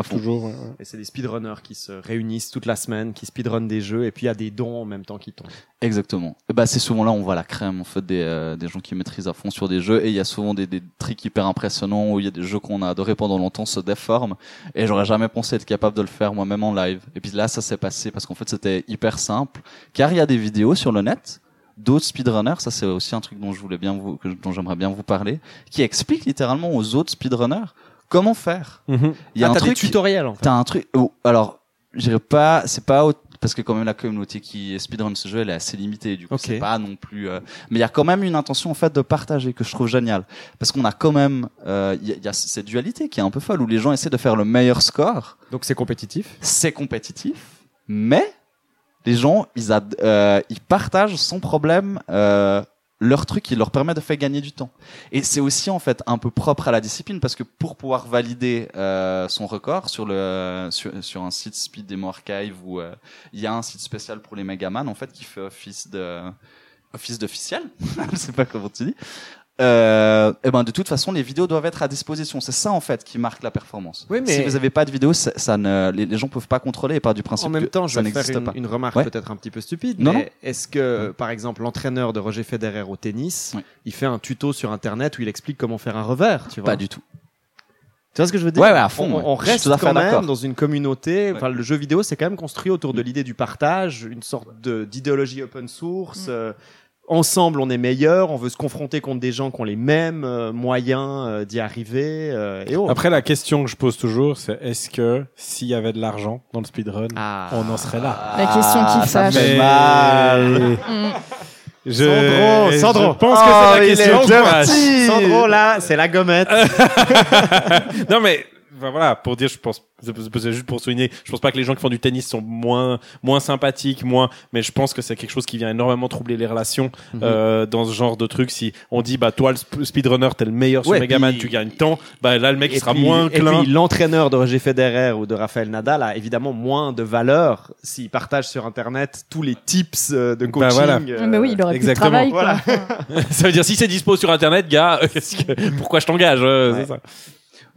Toujours. ouais, ouais. Et c'est des speedrunners qui se réunissent toute la semaine, qui speedrunnent des jeux, et puis il y a des dons en même temps qui tombent. Exactement. Et bah c'est souvent là où on voit la crème en fait des, euh, des gens qui maîtrisent à fond sur des jeux et il y a souvent des, des tricks hyper impressionnants où il y a des jeux qu'on a adorés pendant longtemps se déforment et j'aurais jamais pensé être capable de le faire moi-même en live. Et puis là ça s'est passé parce qu'en fait c'était hyper simple car il y a des vidéos sur le net d'autres speedrunners, ça c'est aussi un truc dont je voulais bien vous dont j'aimerais bien vous parler qui expliquent littéralement aux autres speedrunners comment faire. Mhm. Il y a ah, un truc des tutoriels en fait. T'as un truc. oh, alors, je dirais pas. C'est pas parce que quand même la communauté qui speedrun ce jeu, elle est assez limitée. Du coup, c'est pas non plus. euh, Mais il y a quand même une intention en fait de partager que je trouve génial, parce qu'on a quand même. euh, Il y, a- il y a cette dualité qui est un peu folle où les gens essaient de faire le meilleur score. Donc c'est compétitif. C'est compétitif, mais les gens ils ad- euh, ils partagent sans problème. Leur truc qui leur permet de faire gagner du temps. Et c'est aussi en fait un peu propre à la discipline parce que pour pouvoir valider euh, son record sur le sur, sur un site Speed Demo Archive où euh, il y a un site spécial pour les Megaman en fait qui fait office de office d'officiel, [LAUGHS] je sais pas comment tu dis. Euh, et ben de toute façon les vidéos doivent être à disposition. C'est ça en fait qui marque la performance. Oui, mais- Si vous avez pas de vidéo, ça, ça ne les, les gens peuvent pas contrôler et part du principe En même que temps, je ça vais faire une, pas. une remarque Ouais. peut-être un petit peu stupide, Non, mais est-ce que, par exemple, l'entraîneur de Roger Federer au tennis, Ouais. il fait un tuto sur Internet où il explique comment faire un revers, tu vois? Pas du tout. Tu vois ce que je veux dire? Ouais, ouais, à fond, On, ouais. on Je suis reste quand même dans une communauté. Enfin, le jeu vidéo, c'est quand même construit autour de l'idée du partage, une sorte de d'idéologie open source. Mm. euh, ensemble on est meilleur, on veut se confronter contre des gens qui ont les mêmes euh, moyens euh, d'y arriver euh, et autres. Après, la question que je pose toujours, c'est est-ce que s'il y avait de l'argent dans le speedrun, Ah. on en serait là? La question qui Ah, fâche. fait Mais- mal. [LAUGHS] Mm. Je, Sandro, je Sandro. pense que Oh, c'est la il question est je. Sandro là, c'est la gommette. [LAUGHS] [LAUGHS] non mais enfin, voilà pour dire je pense c'est juste pour souligner je pense pas que les gens qui font du tennis sont moins moins sympathiques moins mais je pense que c'est quelque chose qui vient énormément troubler les relations Mhm. euh, dans ce genre de truc si on dit bah toi le sp- speedrunner t'es le meilleur sur Ouais, Megaman puis- tu gagnes tant bah là le mec il Et sera puis- moins Et clin puis l'entraîneur de Roger Federer ou de Rafael Nadal a évidemment moins de valeur s'il partage sur internet tous les tips euh, de Bah, coaching. voilà. euh, Mais oui, il aurait exactement. plus de travail. quoi. [LAUGHS] Ça veut dire si c'est dispo sur internet gars [LAUGHS] pourquoi je t'engage euh, Ouais. c'est ça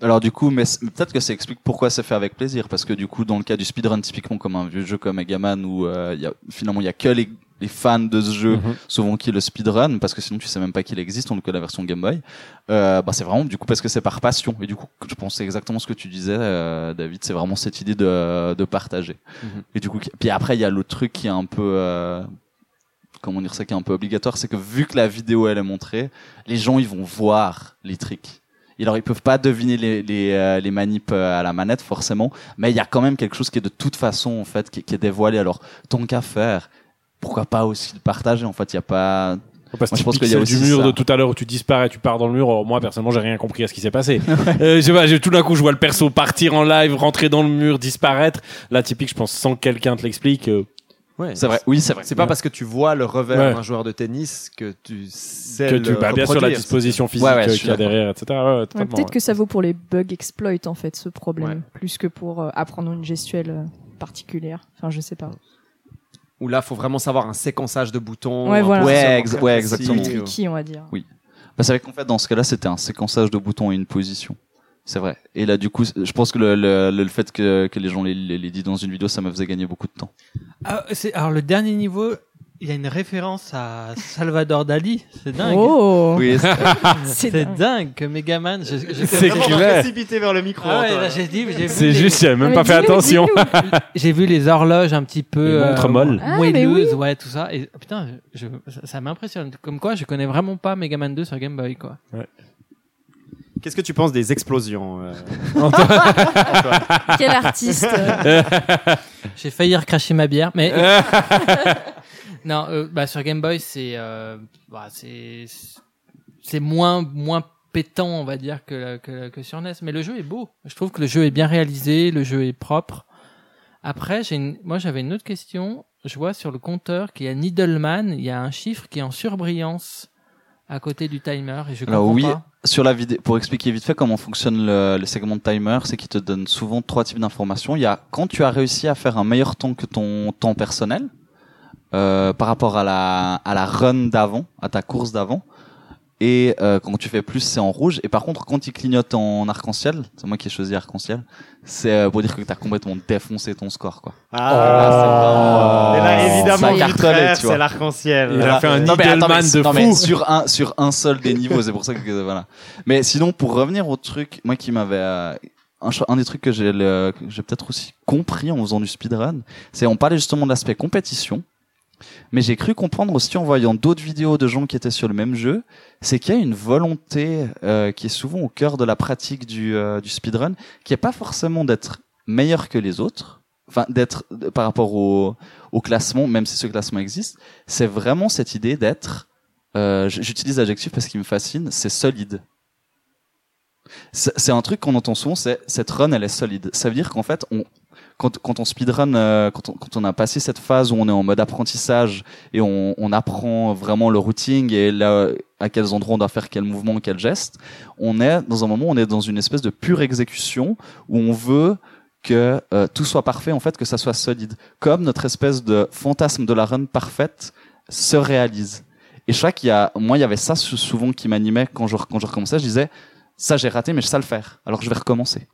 Alors du coup, mais peut-être que ça explique pourquoi c'est fait avec plaisir, parce que du coup, dans le cas du speedrun, typiquement comme un vieux jeu comme Megaman, où euh, y a, finalement il y a que les, les fans de ce jeu Mhm. souvent qui le speedrun, parce que sinon tu sais même pas qu'il existe, on ne que la version Game Boy. Euh, bah c'est vraiment du coup parce que c'est par passion. Et du coup, je pensais exactement ce que tu disais, euh, David, c'est vraiment cette idée de, de partager. Mhm. Et du coup, puis après il y a l'autre truc qui est un peu euh, comment dire ça, qui est un peu obligatoire, c'est que vu que la vidéo elle est montrée, les gens ils vont voir les tricks. Alors ils peuvent pas deviner les les, euh, les manips euh, à la manette forcément, mais il y a quand même quelque chose qui est de toute façon en fait qui, qui est dévoilé. Alors tant qu'à faire, pourquoi pas aussi le partager En fait, il y a pas. Parce Moi, je que pense qu'il y a du mur ça. de tout à l'heure où tu disparais, tu pars dans le mur. moi, personnellement, j'ai rien compris à ce qui s'est passé. [LAUGHS] euh, je sais pas, tout d'un coup, je vois le perso partir en live, rentrer dans le mur, disparaître. Là, typique, je pense, sans que quelqu'un te l'explique. euh, Ouais. C'est vrai. Oui, c'est vrai. C'est pas parce que tu vois le revers Ouais. d'un joueur de tennis que tu sais que le tu, bah, bien sûr, la disposition physique Ouais, ouais, euh, qu'il y a derrière, etc. Ouais, ouais, Ouais, totalement, Peut-être ouais. que ça vaut pour les bug exploit en fait ce problème, Ouais. plus que pour euh, apprendre une gestuelle euh, particulière. Enfin, je sais pas. Où là, faut vraiment savoir un séquençage de boutons. Ouais, voilà. ex- exactement. Tricky, on va dire. Bah, c'est vrai qu'en fait, dans ce cas-là, c'était un séquençage de boutons et une position. C'est vrai. Et là, du coup, je pense que le, le, le fait que, que les gens les, les, les disent dans une vidéo, ça me faisait gagner beaucoup de temps. Ah, c'est- alors le dernier niveau, il y a une référence à Salvador Dali. C'est dingue. Oh, Oui, c'est- [LAUGHS] c'est C'est dingue. dingue que Megaman. Je, je- C'est précipité vers le micro. Ah ouais, j'ai dit, j'ai vu, C'est les- juste, j'avais même Mais pas fait attention. [LAUGHS] j'ai vu les horloges un petit peu montres molles. Ah, mais moelleuses, oui. ouais, tout ça. Et putain, je, ça, ça m'impressionne. Comme quoi, je connais vraiment pas Megaman 2 sur Game Boy, quoi. Qu'est-ce que tu penses des explosions euh, [LAUGHS] Quel artiste. euh. [LAUGHS] J'ai failli recracher ma bière, mais [LAUGHS] non, euh, bah, sur Game Boy, c'est euh, bah, c'est c'est moins moins pétant, on va dire, que, que que sur NES. Mais le jeu est beau. Je trouve que le jeu est bien réalisé, le jeu est propre. Après, j'ai une... moi j'avais une autre question. Je vois sur le compteur qu'il y a Needleman, il y a un chiffre qui est en surbrillance à côté du timer et je Alors comprends oui, pas. sur la vidéo, pour expliquer vite fait comment fonctionne le, le segment de timer, c'est qu'il te donne souvent trois types d'informations. Il y a quand tu as réussi à faire un meilleur temps que ton temps personnel euh, par rapport à la à la run d'avant, à ta course d'avant. Et euh, quand tu fais plus, c'est en rouge. Et par contre, quand il clignote en arc-en-ciel, c'est moi qui ai choisi arc-en-ciel, c'est euh, pour dire que tu as complètement défoncé ton score. quoi. Ah, c'est Et là, vraiment- évidemment, c'est l'arc-en-ciel. Il a fait un Non, mais attends, mais- de non, mais fou. sur un sur un seul des niveaux, c'est pour ça que voilà. Mais sinon, pour revenir au truc, moi qui m'avait euh, un, un des trucs que j'ai le- que j'ai peut-être aussi compris en faisant du speedrun, c'est on parlait justement de l'aspect compétition. Mais j'ai cru comprendre aussi en voyant d'autres vidéos de gens qui étaient sur le même jeu, c'est qu'il y a une volonté euh, qui est souvent au cœur de la pratique du, euh, du speedrun, qui est pas forcément d'être meilleur que les autres, enfin d'être par rapport au, au classement, même si ce classement existe, c'est vraiment cette idée d'être, euh, j'utilise l'adjectif parce qu'il me fascine, c'est solide. C'est un truc qu'on entend souvent, c'est cette run elle est solide. Ça veut dire qu'en fait on quand, quand on speedrun, euh, quand, on, quand on a passé cette phase où on est en mode apprentissage et on, on apprend vraiment le routing et là, à quels endroits on doit faire quel mouvement, quel geste, on est dans un moment où on est dans une espèce de pure exécution où on veut que euh, tout soit parfait, en fait, que ça soit solide. Comme notre espèce de fantasme de la run parfaite se réalise. Et crois qu'il y a, moi, il y avait ça sou- souvent qui m'animait quand je, quand je recommençais. Je disais, ça j'ai raté, mais je sais le faire. Alors je vais recommencer.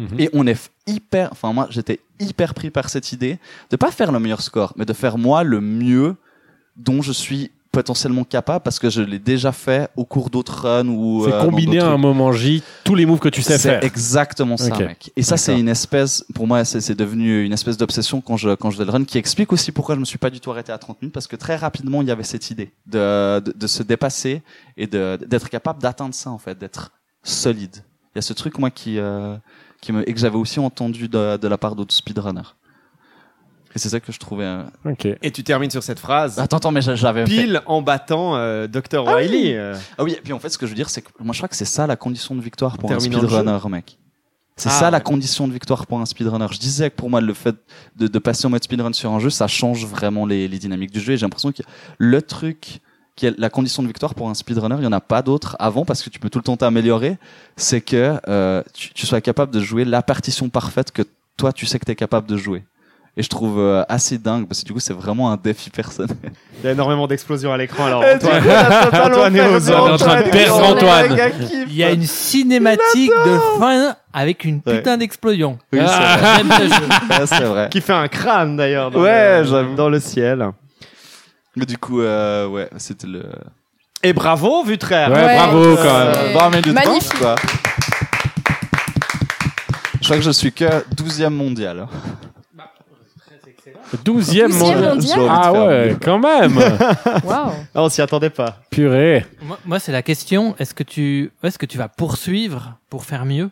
Mhm. Et on est hyper, enfin moi j'étais hyper pris par cette idée de pas faire le meilleur score, mais de faire moi le mieux dont je suis potentiellement capable parce que je l'ai déjà fait au cours d'autres runs ou C'est euh, dans combiner à un moment J tous les moves que tu sais C'est faire. exactement ça, mec. Et ça, c'est une espèce, pour moi, c'est c'est devenu une espèce d'obsession quand je, quand je faisais le run, qui explique aussi pourquoi je me suis pas du tout arrêté à 30 minutes, parce que très rapidement, il y avait cette idée de, de, de se dépasser et de, d'être capable d'atteindre ça, en fait, d'être solide. Il y a ce truc, moi, qui, euh, qui me, et que j'avais aussi entendu de, de la part d'autres speedrunners. Et c'est ça que je trouvais, euh, Ok. Et tu termines sur cette phrase. Attends, attends, mais j'a- j'avais fait- Pile en battant euh, Dr. Wily. euh. Ah oui, et puis en fait, ce que je veux dire, c'est que moi, je crois que c'est ça la condition de victoire pour un Terminant le speedrunner, mec. C'est Ah, ça la ouais. condition de victoire pour un speedrunner. Je disais que pour moi, le fait de, de passer en mode speedrun sur un jeu, ça change vraiment les, les dynamiques du jeu. Et j'ai l'impression que le truc qui est la condition de victoire pour un speedrunner, il y en a pas d'autre avant parce que tu peux tout le temps t'améliorer. C'est que euh, tu, tu sois capable de jouer la partition parfaite que toi, tu sais que tu es capable de jouer. Et je trouve euh, assez dingue parce que du coup, c'est vraiment un défi personnel. Il y a énormément d'explosions à l'écran. Alors, Et Antoine, Antoine est perdu aux On est en train de Antoine. perdre Antoine. Il y a une cinématique de fin avec une Ouais. putain d'explosion. Oui, c'est vrai. J'aime ce jeu. [LAUGHS] Ouais, c'est vrai. qui fait un crâne d'ailleurs dans, Ouais, le, dans le ciel. Mais du coup, euh, ouais, c'était le. Et bravo, Vutraire. Ouais, Ouais, bravo quand euh, même. c'est Bah, mais du magnifique. quoi. Je crois que je suis que 12e mondial. 12e 12e mondial. mondial. Ah ouais, quand même. [LAUGHS] Waouh. Ah, on s'y attendait pas. Purée. Moi, moi, c'est la question. Est-ce que tu, est-ce que tu vas poursuivre pour faire mieux?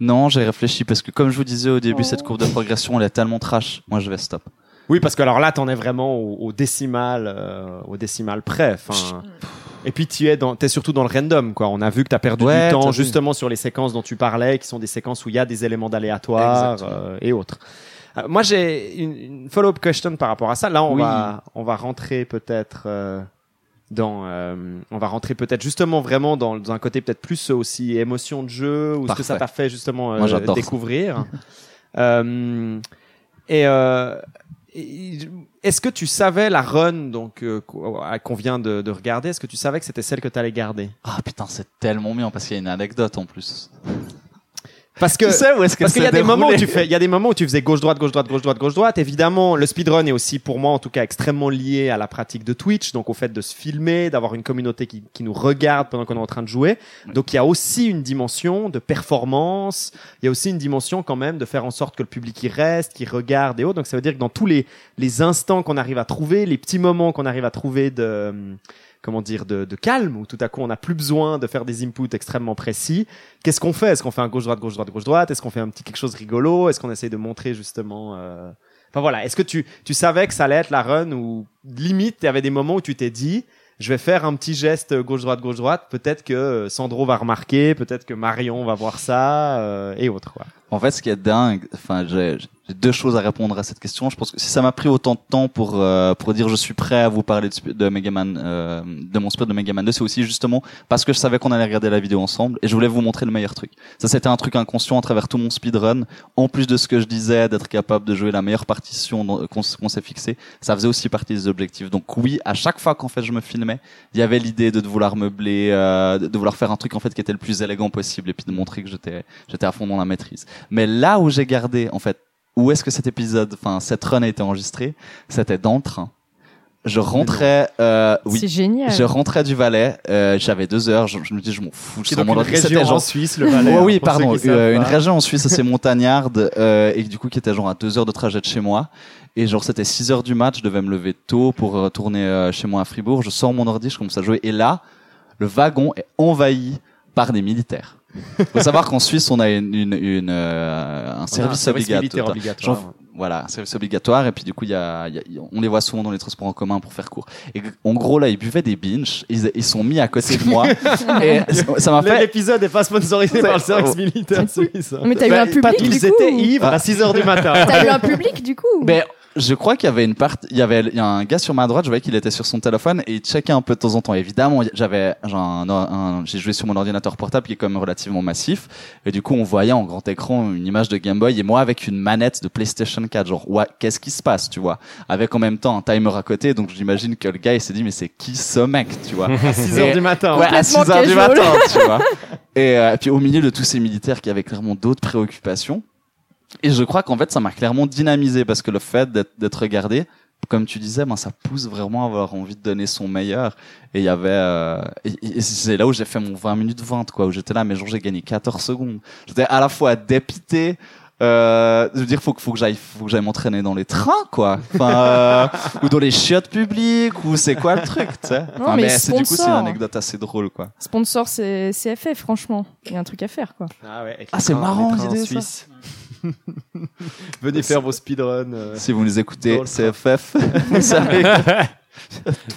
Non, j'ai réfléchi parce que comme je vous disais au début, Oh. cette courbe de progression, elle est tellement trash. Moi, je vais stop. Oui, parce que alors là, t'en es vraiment au, au décimal, euh, au décimal près. Enfin, et puis tu es dans, t'es surtout dans le random, quoi. On a vu que t'as perdu Ouais, du temps vu. justement sur les séquences dont tu parlais, qui sont des séquences où il y a des éléments d'aléatoire euh, et autres. Euh, moi, j'ai une, une follow-up question par rapport à ça. Là, on Oui. va, on va rentrer peut-être euh, dans, euh, on va rentrer peut-être justement vraiment dans, dans un côté peut-être plus aussi émotion de jeu ou ce que ça t'a fait justement euh, Moi, découvrir. [LAUGHS] Euh, et euh, et- est-ce que tu savais la run donc euh, qu'on qu'on vient de, de regarder Est-ce que tu savais que c'était celle que tu allais garder? Ah putain, c'est tellement bien parce qu'il y a une anecdote en plus. Parce que tu sais où est-ce qu'elle parce qu'il y a des moments où tu fais, il y a des moments où tu faisais gauche droite gauche droite gauche droite gauche droite. Évidemment, le speedrun est aussi pour moi en tout cas extrêmement lié à la pratique de Twitch, donc au fait de se filmer, d'avoir une communauté qui, qui nous regarde pendant qu'on est en train de jouer. Donc il y a aussi une dimension de performance. Il y a aussi une dimension quand même de faire en sorte que le public y reste, qu'il regarde et autres. Donc ça veut dire que dans tous les les instants qu'on arrive à trouver, les petits moments qu'on arrive à trouver de comment dire de, de calme où tout à coup on n'a plus besoin de faire des inputs extrêmement précis. Qu'est-ce qu'on fait? Est-ce qu'on fait un gauche droite gauche droite gauche droite Est-ce qu'on fait un petit quelque chose rigolo? Est-ce qu'on essaye de montrer justement euh... Enfin voilà, est-ce que tu tu savais que ça allait être la run ou limite il y avait des moments où tu t'es dit je vais faire un petit geste gauche droite gauche droite, peut-être que Sandro va remarquer, peut-être que Marion va voir ça euh, et autres. En fait, ce qui est dingue, enfin, j'ai deux choses à répondre à cette question. Je pense que si ça m'a pris autant de temps pour euh, pour dire je suis prêt à vous parler de, de Megaman, euh, de mon speed de Megaman 2, c'est aussi justement parce que je savais qu'on allait regarder la vidéo ensemble et je voulais vous montrer le meilleur truc. Ça, c'était un truc inconscient à travers tout mon speedrun. En plus de ce que je disais, d'être capable de jouer la meilleure partition qu'on s'est fixé, ça faisait aussi partie des objectifs. Donc oui, à chaque fois qu'en fait je me filmais, il y avait l'idée de, de vouloir meubler, euh, de, de vouloir faire un truc en fait qui était le plus élégant possible et puis de montrer que j'étais j'étais à fond dans la maîtrise. Mais là où j'ai gardé, en fait, où est-ce que cet épisode, enfin cette run a été enregistrée, c'était dans le train. Je rentrais, euh, oui, C'est génial. je rentrais du Valais, euh, j'avais deux heures, je, je me dis je m'en fous, je donc mon une région en Suisse, le Valais. Hein, oui, pardon. euh, une région en Suisse assez montagnarde euh, et du coup qui était genre à deux heures de trajet de chez moi. Et genre c'était 6 heures du match, je devais me lever tôt pour retourner euh, chez moi à Fribourg. Je sors mon ordi, je commence à jouer et là, le wagon est envahi par des militaires. Faut savoir qu'en Suisse on a une, une, une, euh, un On a service, un militaire obligatoire. obligatoire. Genre, voilà, un service obligatoire et puis du coup il y a, il y a- on les voit souvent dans les transports en commun pour faire court. Et en gros là ils buvaient des binges, ils, ils sont mis à côté de moi et ça m'a fait L'épisode n'est pas sponsorisé par le service oh. militaire suisse. Mais t'as eu Bah, un public Pas du coup étaient ou- ivres à 6 heures du matin. T'as eu un public du coup Mais je crois qu'il y avait une partie, il y avait il y a un gars sur ma droite, je voyais qu'il était sur son téléphone et il checkait un peu de temps en temps. Évidemment, j'avais un, un- j'ai joué sur mon ordinateur portable qui est quand même relativement massif et du coup on voyait en grand écran une image de Game Boy et moi avec une manette de PlayStation 4 genre ouais, qu'est-ce qui se passe, tu vois, avec en même temps un timer à côté donc j'imagine que le gars il s'est dit mais c'est qui ce mec, tu vois? [LAUGHS] À 6 heures Et- du matin. Ouais, à 6 Complètement heures du matin, tu vois? Et, euh, et puis au milieu de tous ces militaires qui avaient clairement d'autres préoccupations. Et je crois qu'en fait, ça m'a clairement dynamisé parce que le fait d'être d'être regardé, comme tu disais, ben, ça pousse vraiment à avoir envie de donner son meilleur. Et il y avait, euh, et, et c'est là où j'ai fait mon 20 minutes 20, quoi, où j'étais là, mais genre, j'ai gagné 14 secondes. J'étais à la fois dépité, euh, je veux dire, faut, que- faut que j'aille, faut que j'aille m'entraîner dans les trains, quoi. Enfin, euh, ou dans les chiottes publiques, ou c'est quoi le truc, tu sais. Non, Enfin, mais c'est du coup, c'est une sponsor. anecdote assez drôle, quoi. Sponsor, c'est CFF, franchement. Il y a un truc à faire, quoi. Ah ouais, avec Ah, c'est marrant, l'idée, ça. [LAUGHS] Venez faire vos speedruns. euh. Si vous nous écoutez. CFF, [LAUGHS] vous savez. [LAUGHS]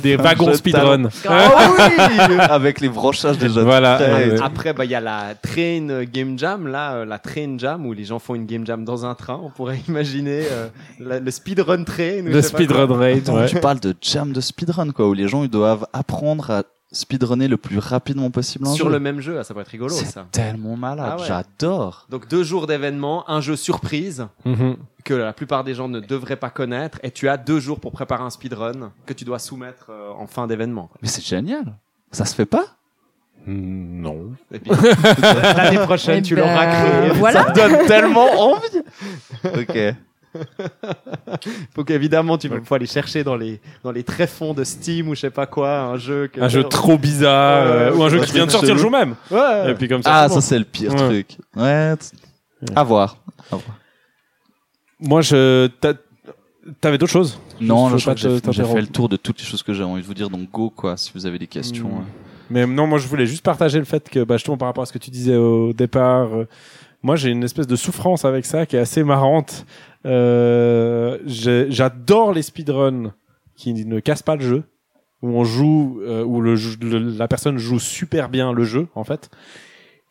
Des wagons speedrun. Ah oui Avec les branchages déjà. Voilà. tout. Après, bah, il y a la train game jam, là, euh, la train jam où les gens font une game jam dans un train. On pourrait imaginer euh, la- le speedrun train. Le speedrun ouais. Tu parles de jam de speedrun, quoi, où les gens ils doivent apprendre à speedrunner le plus rapidement possible un Sur jeu. le même jeu, ah, ça peut être rigolo, C'est ça. tellement malade, Ah ouais. j'adore. Donc deux jours d'événements, un jeu surprise Mhm. que la plupart des gens ne devraient pas connaître, et tu as deux jours pour préparer un speedrun que tu dois soumettre euh, en fin d'événement. Mais c'est génial. Ça se fait pas? Mm, Non. Et puis [LAUGHS] l'année prochaine, Eh tu ben, l'auras créé. Voilà. Ça donne tellement envie. [LAUGHS] Ok. [LAUGHS] Faut qu'évidemment, tu faut aller chercher dans les dans les tréfonds de Steam ou je sais pas quoi, un jeu. Que Un jeu trop bizarre, euh, ou un jeu qui vient de sortir le jour même. Ouais. Et puis comme ça. Ah, ça c'est le pire Ouais. truc. Ouais. À voir. À voir. Moi, je. T'avais d'autres choses? Non, je crois que j'ai fait le tour de toutes les choses que j'ai envie de vous dire. Donc go quoi, si vous avez des questions. Mm. hein. Mais non, moi je voulais juste partager le fait que, bah, justement, par rapport à ce que tu disais au départ, euh, moi j'ai une espèce de souffrance avec ça qui est assez marrante. Euh, J'adore les speedruns qui ne cassent pas le jeu, où on joue, euh, où la personne joue super bien le jeu, en fait.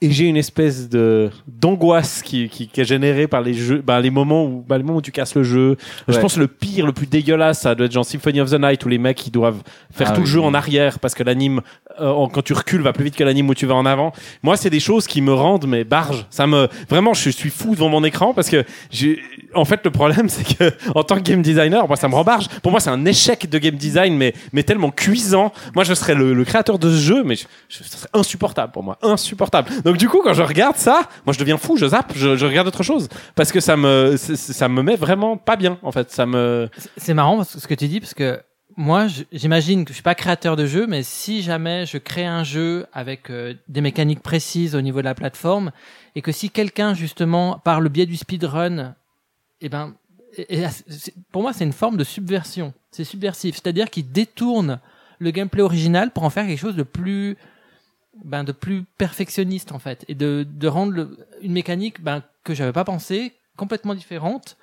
Et j'ai une espèce de d'angoisse qui, qui, qui est générée par les jeux, bah, les moments où, bah, les moments où tu casses le jeu. Je pense que le pire, le plus dégueulasse, ça doit être genre Symphony of the Night où les mecs ils doivent faire Ah tout le jeu oui. en arrière parce que l'anime euh, quand tu recules va plus vite que l'anime où tu vas en avant. Moi, c'est des choses qui me rendent mais barge. Ça me vraiment, je suis fou devant mon écran parce que j'ai. En fait, le problème, [LAUGHS] c'est que en tant que game designer, moi, ça me rend barge. Pour moi, c'est un échec de game design, mais mais tellement cuisant. Moi, je serais le, le créateur de ce jeu, mais je, je- ça serait insupportable pour moi, insupportable. Donc du coup, quand je regarde ça, moi, je deviens fou, je zappe, je, je regarde autre chose. Parce que ça me ça me met vraiment pas bien. En fait, ça me C'est- marrant ce que tu dis parce que moi j'imagine que je suis pas créateur de jeu mais si jamais je crée un jeu avec euh, des mécaniques précises au niveau de la plateforme et que si quelqu'un justement par le biais du speedrun et ben et- c'est- pour moi c'est une forme de subversion. C'est subversif. C'est-à-dire qu'il détourne le gameplay original pour en faire quelque chose de plus ben de plus perfectionniste en fait et de de rendre le- une mécanique ben que j'avais pas pensé complètement différente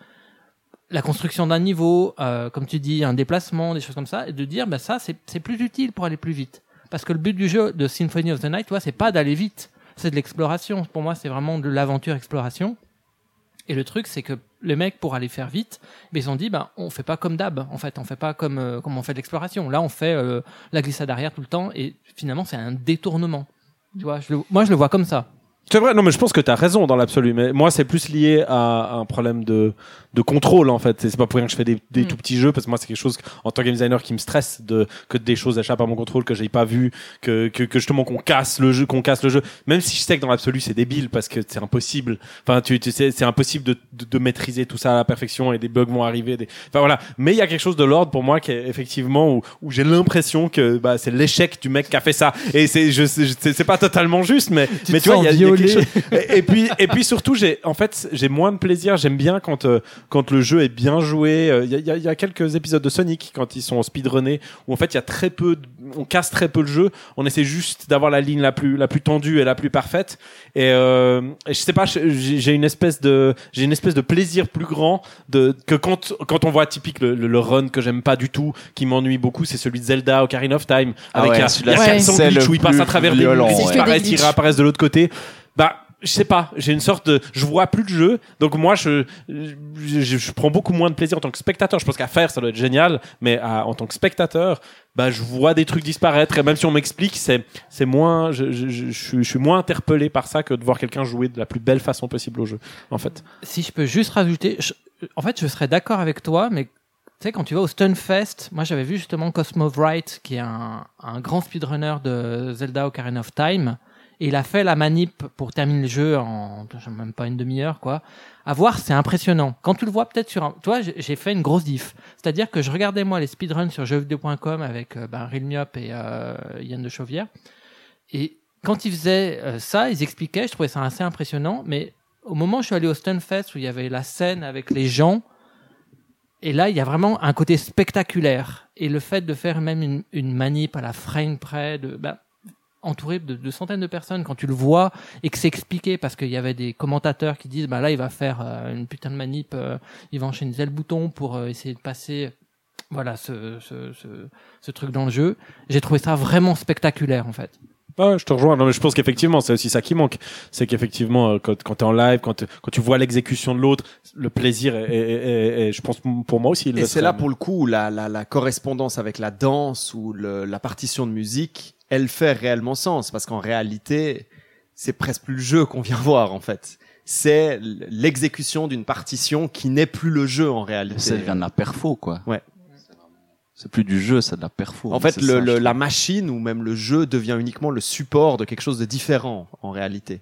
la construction d'un niveau, euh, comme tu dis, un déplacement, des choses comme ça, et de dire, bah ça, c'est plus utile pour aller plus vite. Parce que le but du jeu de Symphony of the Night, tu c'est pas d'aller vite, c'est de l'exploration. Pour moi, c'est vraiment de l'aventure exploration. Et le truc, c'est que les mecs, pour aller faire vite, ben, ils ont dit, ben, on fait pas comme d'hab, en fait, on fait pas comme, euh, comme on fait l'exploration. Là, on fait euh, la glissade arrière tout le temps, et finalement, c'est un détournement. Tu vois, je le- moi, je le vois comme ça. C'est vrai, non, mais je pense que tu as raison dans l'absolu. Mais moi, c'est plus lié à un problème de, de contrôle, en fait. C'est pas pour rien que je fais des, des Mm. tout petits jeux, parce que moi, c'est quelque chose, en tant que game designer, qui me stresse de, que des choses échappent à mon contrôle, que j'ai pas vu, que, que, que justement qu'on casse le jeu, qu'on casse le jeu. Même si je sais que dans l'absolu, c'est débile, parce que c'est impossible. Enfin, tu, tu sais, c'est impossible de, de, de maîtriser tout ça à la perfection et des bugs vont arriver. Des... Enfin, voilà. Mais il y a quelque chose de l'ordre pour moi qui est effectivement où, où j'ai l'impression que, bah, c'est l'échec du mec qui a fait ça. Et c'est, je, c'est c'est pas totalement juste, mais, mais te tu vois, il y a, sens il y a quelque violé. chose. Et, et puis et puis surtout j'ai en fait j'ai moins de plaisir. J'aime bien quand euh, quand le jeu est bien joué. Euh, il y, a, il y a- il y a quelques épisodes de Sonic quand ils sont speedrunnés où en fait il y a très peu de- on casse très peu le jeu. On essaie juste d'avoir la ligne la plus la plus tendue et la plus parfaite. Et, euh, et je sais pas j'ai j'ai une espèce de j'ai une espèce de plaisir plus grand de que quand quand on voit typique le, le, le run que j'aime pas du tout qui m'ennuie beaucoup c'est celui de Zelda Ocarina of Time Ah avec ouais, il y a- celui-là, il y a c'est- 400 c'est glitches le où il passe à travers des violent, ils ouais. disparaissent, Que des ils réapparaissent de l'autre côté bah je sais pas. J'ai une sorte de je vois plus de jeu. Donc moi je je, prends beaucoup moins de plaisir en tant que spectateur. Je pense qu'à faire ça doit être génial. Mais en tant que spectateur bah je vois des trucs disparaître. Et même si on m'explique c'est c'est moins je, je, je, suis- moins interpellé par ça que de voir quelqu'un jouer de la plus belle façon possible au jeu en fait. Si je peux juste rajouter, en fait, je serais d'accord avec toi, mais tu sais, quand tu vas au Stunfest, moi j'avais vu justement Cosmo Wright, qui est un, un grand speedrunner de Zelda Ocarina of Time, et il a fait la manip pour terminer le jeu en même pas une demi-heure quoi. À voir, c'est impressionnant. Quand tu le vois peut-être sur un, toi, j'ai- fait une grosse diff. C'est-à-dire que je regardais moi les speedruns sur jeuxvideo.com avec euh, ben, Real Myop et euh, Yann de Chauvière, et quand ils faisaient euh, ça, ils expliquaient, je trouvais ça assez impressionnant, mais au moment où je suis allé au Stunfest où il y avait la scène avec les gens, et là, il y a vraiment un côté spectaculaire. Et le fait de faire même une, une manip à la frame près, de, bah, entouré de, de centaines de personnes, quand tu le vois et que c'est expliqué, parce qu'il y avait des commentateurs qui disent, bah là, il va faire euh, une putain de manip, euh, il va enchaîner tel bouton pour euh, essayer de passer, voilà, ce, ce, ce, ce truc dans le jeu. J'ai trouvé ça vraiment spectaculaire, en fait. Ouais, je te rejoins. Non, mais je pense qu'effectivement, c'est aussi ça qui manque. C'est qu'effectivement, quand, quand t'es en live, quand, quand tu vois l'exécution de l'autre, le plaisir est, est- est- est- je pense, pour moi aussi, il Et c'est là pour le coup la, la, la correspondance avec la danse ou le, la partition de musique, elle fait réellement sens parce qu'en réalité, c'est presque plus le jeu qu'on vient [LAUGHS] voir en fait. C'est l'exécution d'une partition qui n'est plus le jeu en réalité. Ça devient de la perfo, quoi. Ouais. C'est plus du jeu, c'est de la perfo. En fait, le, ça, le- la machine ou même le jeu devient uniquement le support de quelque chose de différent en réalité.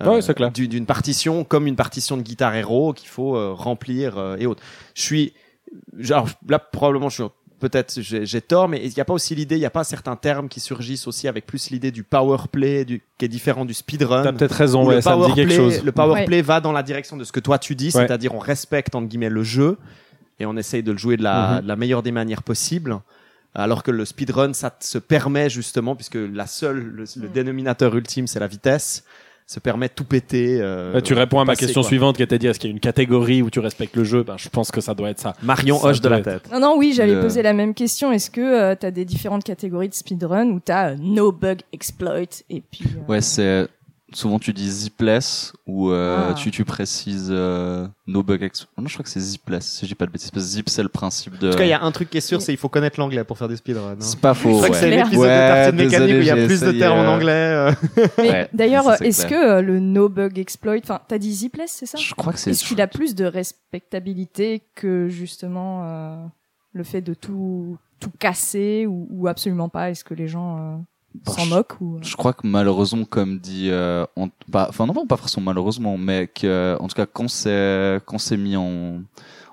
Euh, Ouais, c'est clair. du- D'une partition comme une partition de guitare héros qu'il faut euh, remplir euh, et autres. Je suis, genre là probablement je suis peut-être j'ai tort, mais il n'y a pas aussi l'idée, il n'y a pas certains termes qui surgissent aussi avec plus l'idée du power play, du, qui est différent du speedrun. T'as peut-être raison, ouais, le ça me dit power quelque play, chose. le power Ouais. play va dans la direction de ce que toi tu dis, Ouais. c'est-à-dire on respecte entre guillemets le jeu et on essaye de le jouer de la, Mhm. de la meilleure des manières possibles. Alors que le speedrun, ça te se permet justement, puisque la seule, le, le dénominateur ultime, c'est la vitesse, se permet de tout péter. euh, tu réponds à ma passer, question quoi. suivante qui était de dire est-ce qu'il y a une catégorie où tu respectes le jeu? Ben, Je pense que ça doit être ça. Marion Ça hoche de la être- tête. Non, non, oui, j'allais Le- poser la même question. Est-ce que tu as des différentes catégories de speedrun où tu as no bug exploit et puis. euh, Ouais, c'est souvent tu dis zipless ou euh, Ah. tu tu précises euh, no bug ex. Non, je crois que c'est zipless. Si je dis pas de bêtises, parce que zip c'est le principe de. En tout cas, il y a un truc qui est sûr, c'est il faut connaître l'anglais pour faire des speedruns. hein. C'est pas faux. C'est ouais. c'est l'épisode Ouais, de Tartine Mécanique désolé, où il y a plus de termes en euh, anglais. euh. Mais Ouais, d'ailleurs, est-ce que euh, le no bug exploit, enfin, t'as dit zipless, c'est ça? Je crois que c'est. Est-ce qu'il a plus de respectabilité que justement euh, le fait de tout tout casser ou, ou absolument pas? Est-ce que les gens s'en ou euh, Je crois que malheureusement, comme dit, euh, on- pas, enfin non, pas forcément malheureusement, mais que, en tout cas, quand c'est quand c'est mis en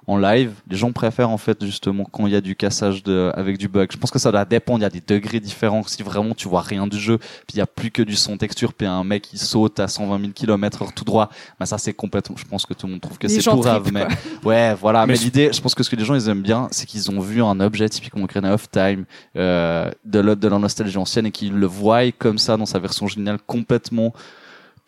en live, les gens préfèrent en fait justement quand il y a du cassage de avec du bug. Je pense que ça doit dépendre. Il y a des degrés différents. Si vraiment tu vois rien du jeu, puis il y a plus que du son texture, puis un mec qui saute à 120 000 km heure tout droit, bah ça c'est complètement. Je pense que tout le monde trouve que c'est grave, trippent, mais ouais, voilà. Mais l'idée, je pense que ce que les gens ils aiment bien, c'est qu'ils ont vu un objet typiquement Ocarina of Time euh, de, la, de la nostalgie ancienne et qu'ils le voient comme ça dans sa version géniale complètement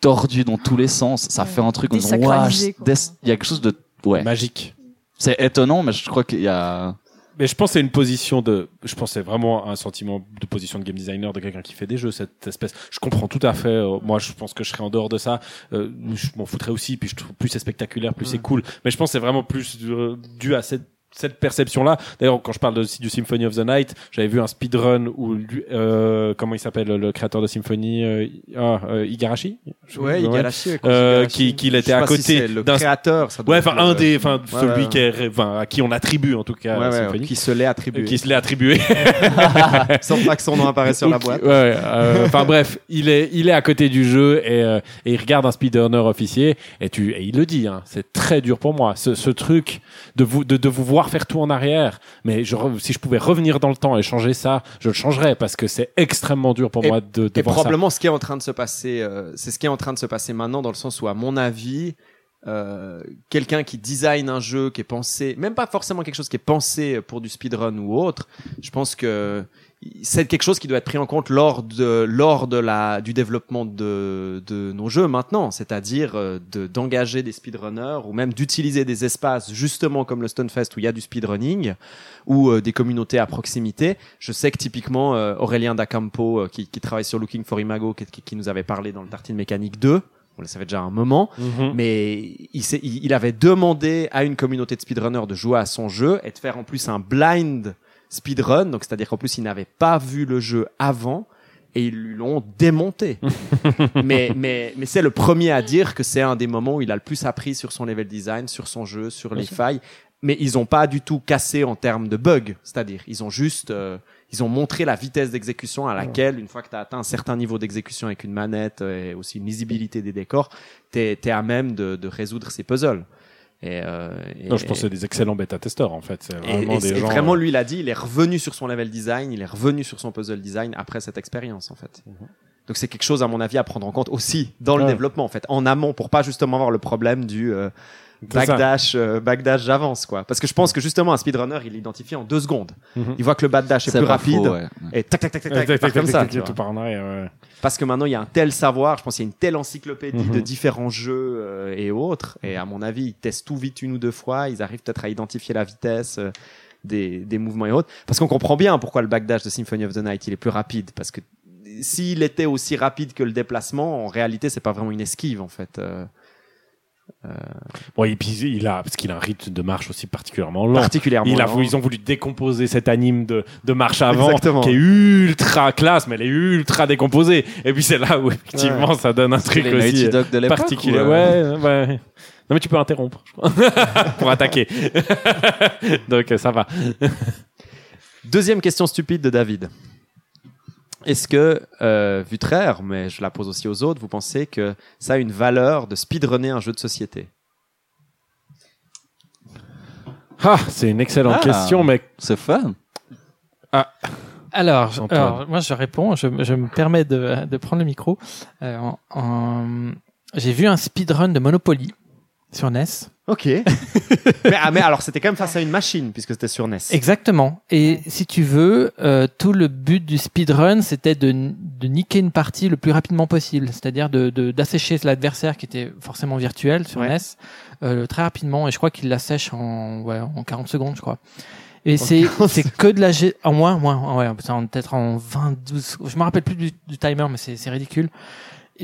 tordu dans tous les sens. Ça Ouais. fait un truc en disant, il y a quelque chose de, ouais. Magique. C'est étonnant, mais je crois qu'il y a, Mais je pense que c'est une position de, je pense que c'est vraiment un sentiment de position de game designer de quelqu'un qui fait des jeux, cette espèce. Je comprends tout à fait. euh, moi, je pense que je serais en dehors de ça. Euh, je m'en foutrais aussi. Puis je trouve plus c'est spectaculaire, plus c'est cool. Mais je pense que c'est vraiment plus euh, dû à cette cette perception-là. D'ailleurs, quand je parle de, du Symphony of the Night, j'avais vu un speedrun où, euh, comment il s'appelle, le créateur de Symphony, euh, ah, euh, Igarashi? Ouais, Igarashi. ouais, Euh, Igarashi. qui- qu'il était à si côté le d'un- créateur. ça doit Ouais, enfin, un des, enfin, Ouais, celui ouais. qui est, enfin, à qui on attribue, en tout cas, Symphony. qui se l'est attribué. Qui se l'est attribué. [LAUGHS] Sans pas que son nom apparaisse sur la boîte. euh, Enfin bref, il est, il est à côté du jeu et, euh, et il regarde un speedrunner officier et tu, et il le dit, hein, c'est très dur pour moi, ce, ce truc de vous, de, de vous voir faire tout en arrière. Mais je, si je pouvais revenir dans le temps et changer ça, je le changerais parce que c'est extrêmement dur pour Et- moi de, de Et voir ça. probablement ce qui est en train de se passer, euh, c'est ce qui est en train de se passer maintenant dans le sens où, à mon avis, euh, quelqu'un qui design un jeu qui est pensé, même pas forcément quelque chose qui est pensé pour du speedrun ou autre, je pense que c'est quelque chose qui doit être pris en compte lors de lors de la du développement de de nos jeux maintenant, c'est-à-dire euh, de d'engager des speedrunners ou même d'utiliser des espaces justement comme le Stonefest où il y a du speedrunning ou euh, des communautés à proximité. Je sais que typiquement euh, Aurélien Dacampo euh, qui, qui travaille sur Looking for Imago qui, qui, qui nous avait parlé dans le Tartine Mécanique 2, on le savait déjà un moment, Mhm. mais il, s'est- il, il avait demandé à une communauté de speedrunners de jouer à son jeu et de faire en plus un blind speedrun, donc c'est-à-dire qu'en plus ils n'avaient pas vu le jeu avant et ils lui l'ont démonté. [LAUGHS] mais mais mais c'est le premier à dire que c'est un des moments où il a le plus appris sur son level design, sur son jeu, sur les failles. mais ils ont pas du tout cassé en termes de bugs. C'est-à-dire, ils ont juste, euh, ils ont montré la vitesse d'exécution à laquelle, une fois que tu as atteint un certain niveau d'exécution avec une manette et aussi une lisibilité des décors, t'es es à même de, de résoudre ces puzzles. Et, euh, et- Non, je pense que c'est des excellents bêta-testeurs, en fait. Vraiment et- des et gens. vraiment, euh, lui, il a dit, il est revenu sur son level design, il est revenu sur son puzzle design après cette expérience, en fait. Donc c'est quelque chose, à mon avis, à prendre en compte aussi dans le Ouais. développement, en fait, en amont, pour pas justement avoir le problème du euh. Backdash, euh, backdash, j'avance, quoi. Parce que je pense que justement, un speedrunner, il l'identifie en deux secondes. Mhm. Il voit que le backdash est, plus pas rapide. faux, ouais. Et tac, tac, tac, tac, Tac, tac, comme tac, ça. tac, tu vois. tout par en arrière, ouais. Parce que maintenant, il y a un tel savoir, je pense qu'il y a une telle encyclopédie de Mhm. différents jeux euh, et autres. Et à mon avis, ils testent tout vite une ou deux fois. Ils arrivent peut-être à identifier la vitesse euh, des, des mouvements et autres. Parce qu'on comprend bien pourquoi le backdash de Symphony of the Night, il est plus rapide. Parce que s'il était aussi rapide que le déplacement, en réalité, c'est pas vraiment une esquive, en fait. Euh, Bon, et puis il a, parce qu'il a un rythme de marche aussi particulièrement lent. particulièrement. Il a lent. voulu- ils ont voulu décomposer cet anime de, de marche avant Exactement. qui est ultra classe, mais elle est ultra décomposée. Et puis c'est là où effectivement ça donne un truc les aussi euh, Dog de particulier. ou, euh, Ouais, ouais. Non mais tu peux interrompre je crois. [LAUGHS] pour attaquer. [LAUGHS] Donc euh, ça va. Deuxième question stupide de David. Est-ce que, euh, Vutraire, mais je la pose aussi aux autres, vous pensez que ça a une valeur de speedrunner un jeu de société? Ah, c'est une excellente Ah. question, mais C'est fun. Alors, Antoine. alors, moi je réponds, je, je me permets de, de prendre le micro. Euh, en- en- J'ai vu un speedrun de Monopoly sur NES. Ok. [LAUGHS] mais, ah, mais alors, c'était quand même face à une machine, puisque c'était sur NES. Exactement. Et si tu veux, euh, tout le but du speedrun, c'était de, de niquer une partie le plus rapidement possible, c'est-à-dire de de- d'assécher l'adversaire qui était forcément virtuel sur Ouais. NES euh, très rapidement. Et je crois qu'il l'assèche en ouais, en 40 secondes, je crois. Et c'est c'est que de la G... en moins moins ouais peut-être en 20 12 je me rappelle plus du, du timer mais c'est c'est ridicule.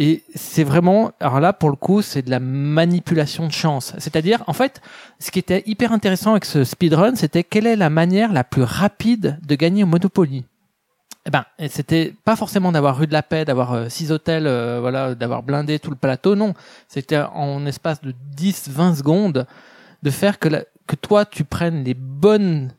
Et c'est vraiment, alors là, pour le coup, c'est de la manipulation de chance. C'est-à-dire, en fait, ce qui était hyper intéressant avec ce speedrun, c'était quelle est la manière la plus rapide de gagner au Monopoly. Eh ben, c'était pas forcément d'avoir rue de la paix, d'avoir euh, six hôtels, euh, voilà, d'avoir blindé tout le plateau, non. C'était en espace de 10, 20 secondes de faire que, la- que toi, tu prennes les bonnes,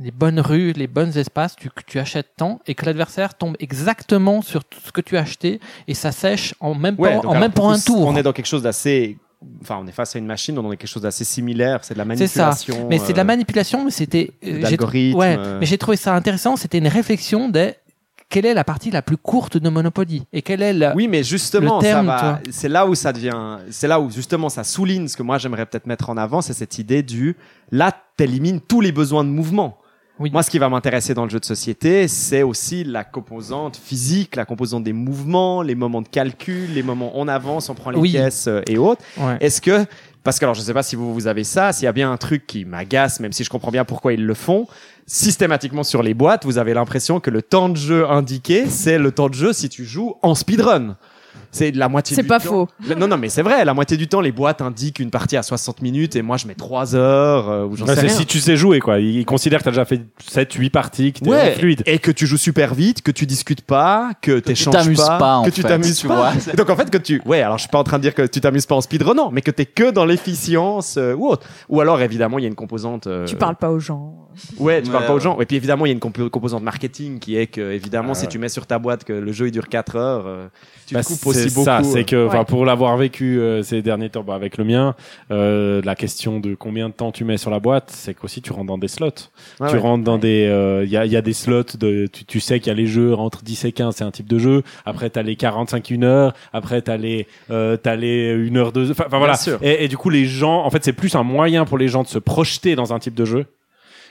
les bonnes rues, les bons espaces, tu, tu achètes tant et que l'adversaire tombe exactement sur tout ce que tu as acheté et ça sèche en même Ouais, donc en alors, même pour pour un tour. On est dans quelque chose d'assez. Enfin, on est face à une machine, on est quelque chose d'assez similaire. C'est de la C'est ça. manipulation. Mais c'est de la euh, manipulation, mais c'était. euh, j'ai- Ouais, euh. mais j'ai trouvé ça intéressant. C'était une réflexion de quelle est la partie la plus courte de Monopoly et quelle est la. Oui, mais justement. C'est là où ça devient. C'est là où justement ça souligne ce que moi j'aimerais peut-être mettre en avant, c'est cette idée du. Là, t'élimines tous les besoins de mouvement. Oui. Moi, ce qui va m'intéresser dans le jeu de société, c'est aussi la composante physique, la composante des mouvements, les moments de calcul, les moments on avance, on prend les Oui. pièces euh, et autres. Ouais. Est-ce que, parce que alors je sais pas si vous, vous avez ça, s'il y a bien un truc qui m'agace, même si je comprends bien pourquoi ils le font, systématiquement sur les boîtes, vous avez l'impression que le temps de jeu indiqué, c'est le temps de jeu si tu joues en speedrun. C'est la moitié C'est pas temps. faux. Non, non, mais c'est vrai, la moitié du temps, les boîtes indiquent une partie à 60 minutes et moi je mets 3 heures euh, ou j'en Ouais, sais c'est rien. si tu sais jouer, quoi. Ils considèrent que t'as déjà fait 7, 8 parties, que t'es Ouais, fluide. et que tu joues super vite, que tu discutes pas, que t'échanges t'amuses pas, en que tu fait, t'amuses tu pas. vois. Donc en fait que tu, ouais, alors je suis pas en train de dire que tu t'amuses pas en speedrunant, mais que t'es que dans l'efficience euh, ou autre. Ou alors évidemment il y a une composante. euh, Tu parles pas aux gens. Ouais, tu parles Ouais, pas aux gens. Et puis évidemment il y a une compo- composante marketing qui est que évidemment Ah, si tu mets sur ta boîte que le jeu il dure 4 heures, euh, tu Bah, coupes aussi beaucoup. ça, c'est que enfin, Ouais. pour l'avoir vécu euh, ces derniers temps bah, avec le mien, euh, la question de combien de temps tu mets sur la boîte, c'est qu'aussi tu rentres dans des slots. Tu ouais. rentres dans des, euh, il y a, il y a des slots de, tu, tu sais qu'il y a les jeux entre 10 et 15, c'est un type de jeu. Après t'as les 45 une heure. Après t'as les, euh, t'as les une heure deux. Enfin voilà. Et, et du coup les gens, en fait c'est plus un moyen pour les gens de se projeter dans un type de jeu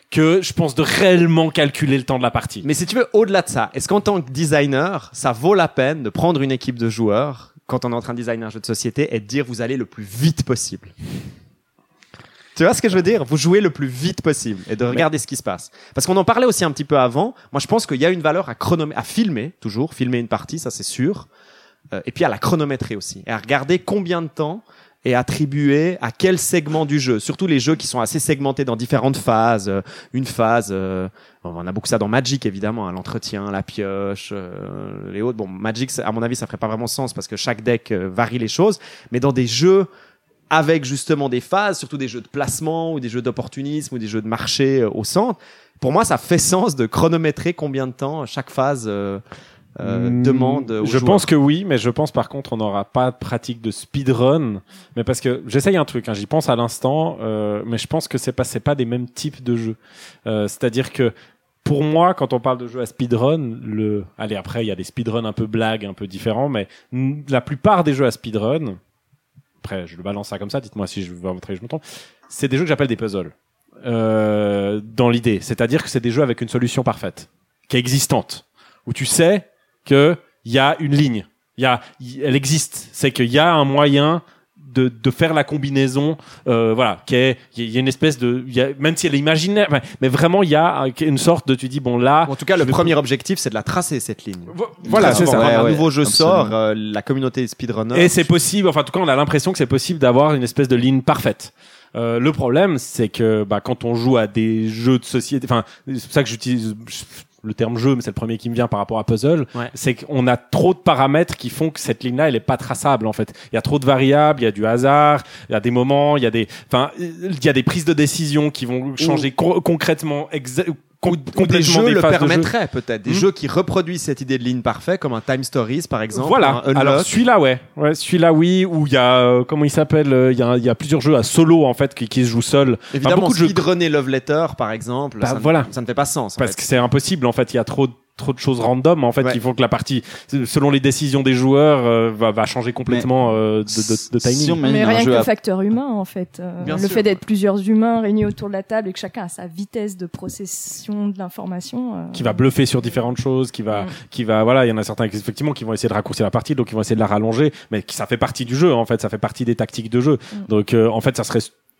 que je pense de réellement calculer le temps de la partie. Mais si tu veux, au-delà de ça, est-ce qu'en tant que designer, ça vaut la peine de prendre une équipe de joueurs quand on est en train de designer un jeu de société et de dire vous allez le plus vite possible? Tu vois ce que je veux dire? Vous jouez le plus vite possible et de regarder ce qui se passe. Parce qu'on en parlait aussi un petit peu avant. Moi, je pense qu'il y a une valeur à chronométrer, à filmer toujours, filmer une partie, ça c'est sûr. Euh, et puis à la chronométrer aussi et à regarder combien de temps est attribué à quel segment du jeu. Surtout les jeux qui sont assez segmentés dans différentes phases. Euh, une phase, euh, on a beaucoup ça dans Magic évidemment, hein, l'entretien, la pioche, euh, les autres. Bon, Magic, à mon avis, ça ferait pas vraiment sens parce que chaque deck varie les choses. Mais dans des jeux avec justement des phases, surtout des jeux de placement ou des jeux d'opportunisme ou des jeux de marché au centre. Pour moi, ça fait sens de chronométrer combien de temps chaque phase euh, Hmm, demande. Je joueurs. pense que oui, mais je pense par contre on n'aura pas de pratique de speedrun. Mais parce que j'essaye un truc, hein, j'y pense à l'instant, euh, mais je pense que c'est pas c'est pas des mêmes types de jeux. Euh, C'est-à-dire que pour moi, quand on parle de jeux à speedrun, le allez après il y a des speedruns un peu blagues, un peu différents, mais la plupart des jeux à speedrun, après je le balance ça comme ça, dites-moi si je vais montrer je me trompe, c'est des jeux que j'appelle des puzzles. Euh, dans l'idée, c'est-à-dire que c'est des jeux avec une solution parfaite, qui est existante, où tu sais que il y a une ligne, il y a, y- elle existe, c'est qu'il y a un moyen de, de faire la combinaison, euh, voilà, qui est, il y a une espèce de, il y a, même si elle est imaginaire, mais vraiment il y a un- une sorte de, tu dis bon là, En tout cas, le vais- premier objectif, c'est de la tracer cette ligne. Vo- voilà, c'est ça. Quand un Ouais, ouais, nouveau jeu absolument. sort, euh, la communauté des speedrunners. Et c'est possible, enfin en tout cas on a l'impression que c'est possible d'avoir une espèce de ligne parfaite. Euh, le problème, c'est que bah, quand on joue à des jeux de société, enfin c'est pour ça que j'utilise le terme jeu, mais c'est le premier qui me vient par rapport à puzzle, Ouais. c'est qu'on a trop de paramètres qui font que cette ligne-là, elle est pas traçable en fait. Il y a trop de variables, il y a du hasard, il y a des moments, il y a des, enfin il y a des prises de décision qui vont changer co- concrètement, con- ou des complètement jeux le permettraient peut-être. Des Hmm. jeux qui reproduisent cette idée de ligne parfaite, comme un Time Stories par exemple. Voilà. Alors celui-là, ouais, ouais, celui-là, oui. Où il y a, euh, comment il s'appelle euh, Il y a, il y a plusieurs jeux à solo en fait qui, qui se jouent seuls. Évidemment, beaucoup de jeux- Love Letter par exemple, Bah, ça, ne- voilà. ça ne fait pas sens. en Parce fait. que c'est impossible en fait. Il y a trop de trop de choses random en fait Ouais. qui font que la partie selon les décisions des joueurs euh, va, va changer complètement euh, de, de, de timing. Si Mais rien que le à- facteur humain, en fait. Euh, le sûr, fait d'être plusieurs humains réunis autour de la table et que chacun a sa vitesse de procession de l'information. euh, qui va bluffer sur différentes choses, qui va, Mm. qui va, voilà, il y en a certains qui, effectivement qui vont essayer de raccourcir la partie, donc ils vont essayer de la rallonger, mais qui, ça fait partie du jeu en fait, ça fait partie des tactiques de jeu. Mm. Donc euh, en fait, ça serait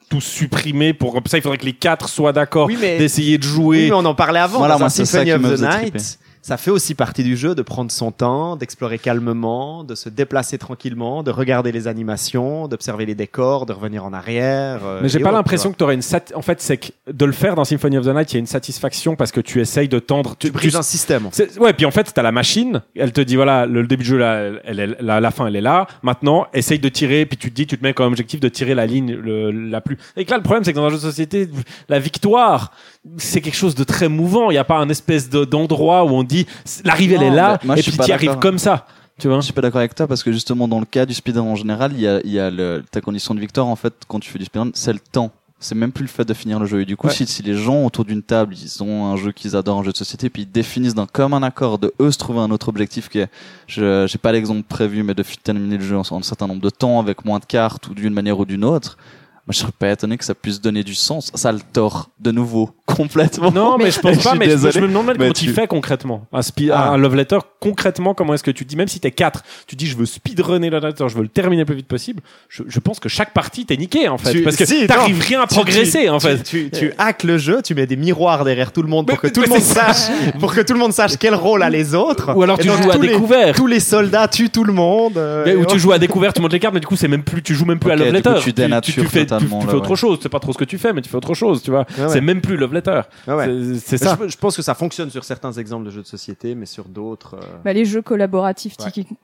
tout supprimé pour comme ça, il faudrait que les quatre soient d'accord Oui, mais- d'essayer de Oui, jouer. mais on en parlait avant. Voilà, moi, c'est ça Symphony qui of me the Night. Ça fait aussi partie du jeu de prendre son temps, d'explorer calmement, de se déplacer tranquillement, de regarder les animations, d'observer les décors, de revenir en arrière. euh, Mais j'ai pas l'impression que tu aurais une sat... en fait c'est que de le faire dans Symphony of the Night, il y a une satisfaction parce que tu essayes de tendre tu. Tu brises un système. Ouais, puis en fait, t'as la machine, elle te dit voilà, le, le début du jeu là, elle est la, la fin elle est là. Maintenant, essaye de tirer, puis tu te dis, tu te mets comme objectif de tirer la ligne le- la plus. Et que là, le problème, c'est que dans un jeu de société, la victoire, c'est quelque chose de très mouvant. Il n'y a pas un espèce de- d'endroit où on dit l'arrivée elle est là, moi, et puis tu arrives comme ça. Tu vois Je suis pas d'accord avec toi parce que justement dans le cas du speedrun en général, il y a, y a le, ta condition de victoire en fait quand tu fais du speedrun, c'est le temps. C'est même plus le fait de finir le jeu. Et du coup, Ouais. si, si les gens autour d'une table, ils ont un jeu qu'ils adorent, un jeu de société, puis ils définissent d'un commun accord de eux se trouver un autre objectif qui est, je, j'ai pas l'exemple prévu, mais de terminer le jeu en, en un certain nombre de temps avec moins de cartes ou d'une manière ou d'une autre. Moi, je serais pas étonné que ça puisse donner du sens. Ça le tord de nouveau [LAUGHS] complètement. Non, mais je pense pas. Mais je, désolé. je me demande même comment tu tu- fais concrètement un, spi- Ah. un love letter. Concrètement, comment est-ce que tu dis même si t'es quatre, tu dis je veux speedrunner le love letter, je veux le terminer le plus vite possible. Je, je pense que chaque partie t'es niqué en fait, Tu- parce que si, t'arrives rien à progresser tu- en fait. Tu, tu, hackes le jeu, tu mets des miroirs derrière tout le monde pour Mais- que tout le monde sache, pour que tout le monde sache quel rôle a les autres. Ou alors tu joues à tous les- découvert. Tous les soldats tuent tout le monde. euh, où tu joues à découvert, tu montes les cartes, mais du coup c'est même plus, tu joues même plus à Love Letter. tu dénatures tu, fais, tu, totalement, tu là, fais autre ouais. chose. C'est pas trop ce que tu fais, mais tu fais autre chose, tu vois. Ouais, ouais. C'est même plus Love Letter. Ouais, ouais. C'est- ça. Je, je pense que ça fonctionne sur certains exemples de jeux de société, mais sur d'autres. euh, Bah, les jeux collaboratifs,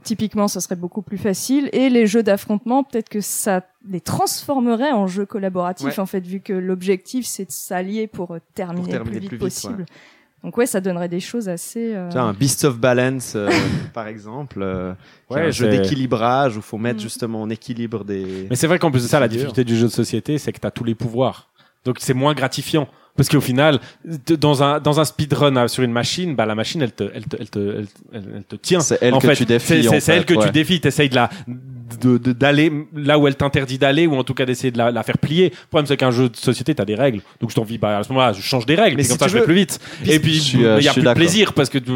typiquement, ça serait beaucoup plus facile. Et les jeux d'affrontement, peut-être que ça les transformerait en jeux collaboratifs, Ouais. en fait, vu que l'objectif, c'est de s'allier pour euh, terminer, terminer le plus vite, plus vite, possible. Donc ouais, ça donnerait des choses assez... euh, Tu vois, un Beast of Balance, euh, [LAUGHS] par exemple, euh, qui est Ouais, un jeu d'équilibrage où faut mettre Mm. justement en équilibre des. Mais c'est vrai qu'en plus de ça, la difficulté du jeu de société, c'est que tu as tous les pouvoirs. Donc c'est moins gratifiant. Parce qu'au final, de- dans un, dans un speedrun euh, sur une machine, bah, la machine, elle te, elle te, elle te, elle, elle- elle te tient. C'est elle en que fait, tu défies, C'est elle que ouais. tu défies. T'essayes de la, de, de- d'aller là où elle t'interdit d'aller, ou en tout cas d'essayer de la, la faire plier. Le problème, c'est qu'un jeu de société, t'as des règles. Donc je t'envie, bah, à ce moment-là, je change des règles. Mais Mais si comme ça, tu je vais veux- plus vite. Et puis, suis, il euh, y a plus de plaisir parce que tu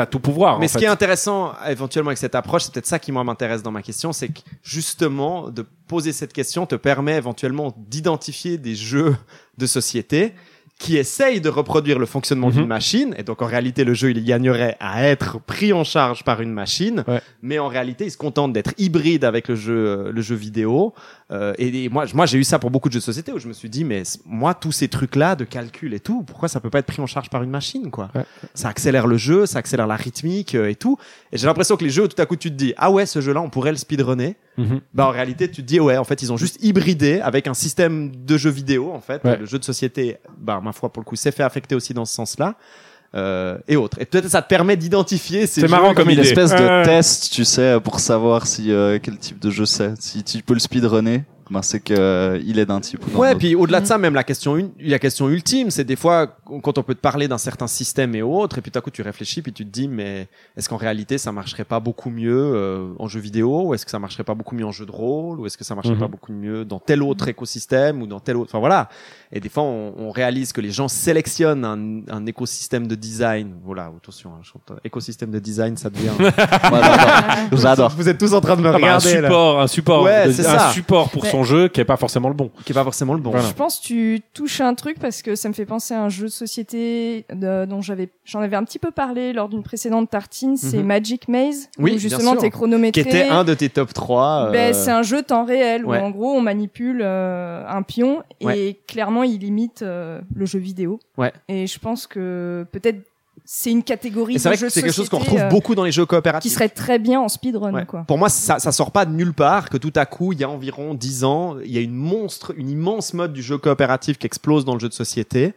as tout pouvoir. Mais en ce fait. qui est intéressant, éventuellement, avec cette approche, c'est peut-être ça qui moi m'intéresse dans ma question, c'est que justement, de poser cette question te permet éventuellement d'identifier des jeux de société qui essayent de reproduire le fonctionnement Mhm. d'une machine, et donc en réalité le jeu il gagnerait à être pris en charge par une machine, Ouais. mais en réalité il se contente d'être hybride avec le jeu, le jeu vidéo. Euh, et, et moi, moi j'ai eu ça pour beaucoup de jeux de société où je me suis dit mais moi tous ces trucs là de calcul et tout, pourquoi ça peut pas être pris en charge par une machine quoi? Ouais. Ça accélère le jeu, ça accélère la rythmique euh, et tout. Et j'ai l'impression que les jeux tout à coup tu te dis ah ouais ce jeu là on pourrait le speedrunner. Mhm. bah en réalité tu te dis ouais en fait ils ont juste hybridé avec un système de jeu vidéo en fait Ouais. le jeu de société bah ma foi pour le coup s'est fait affecter aussi dans ce sens-là euh, et autres et peut-être ça te permet d'identifier ces C'est marrant Comme une idée. espèce de test, tu sais, pour savoir si euh, quel type de jeu c'est. Si tu peux le speedrunner, ben c'est que euh, il est d'un type ou Ouais, autre. puis au-delà de Mm. ça, même la question, une- la question ultime, c'est des fois quand on peut te parler d'un certain système et autres, et puis tout à coup tu réfléchis, puis tu te dis, mais est-ce qu'en réalité ça marcherait pas beaucoup mieux euh, en jeu vidéo, ou est-ce que ça marcherait pas beaucoup mieux en jeu de rôle, ou est-ce que ça marcherait pas beaucoup mieux dans tel autre écosystème ou dans tel autre, enfin voilà. Et des fois, on, on réalise que les gens sélectionnent un, un écosystème de design. Voilà, attention, hein, je trouve- écosystème de design, ça devient. [LAUGHS] J'adore. Vous êtes tous en train de me Ah bah, un regarder là, support, un support, Ouais, de- c'est un ça. support pour Mais- son jeu qui est pas forcément le bon. qui est pas forcément le bon. Voilà. Je pense que tu touches un truc parce que ça me fait penser à un jeu de société de- dont j'avais j'en avais un petit peu parlé lors d'une précédente tartine, c'est Mhm. Magic Maze Oui, où justement t'es chronométré. Qui était un de tes top 3. Ben, c'est un jeu temps réel ouais. où en gros on manipule euh, un pion et Ouais. clairement il imite euh, le jeu vidéo. Ouais. Et je pense que peut-être c'est une catégorie c'est vrai que c'est quelque chose qu'on retrouve euh, beaucoup dans les jeux coopératifs. qui serait très bien en speedrun Ouais. quoi. Pour moi, ça, ça sort pas de nulle part que tout à coup, il y a environ 10 ans, il y a une monstre, une immense mode du jeu coopératif qui explose dans le jeu de société.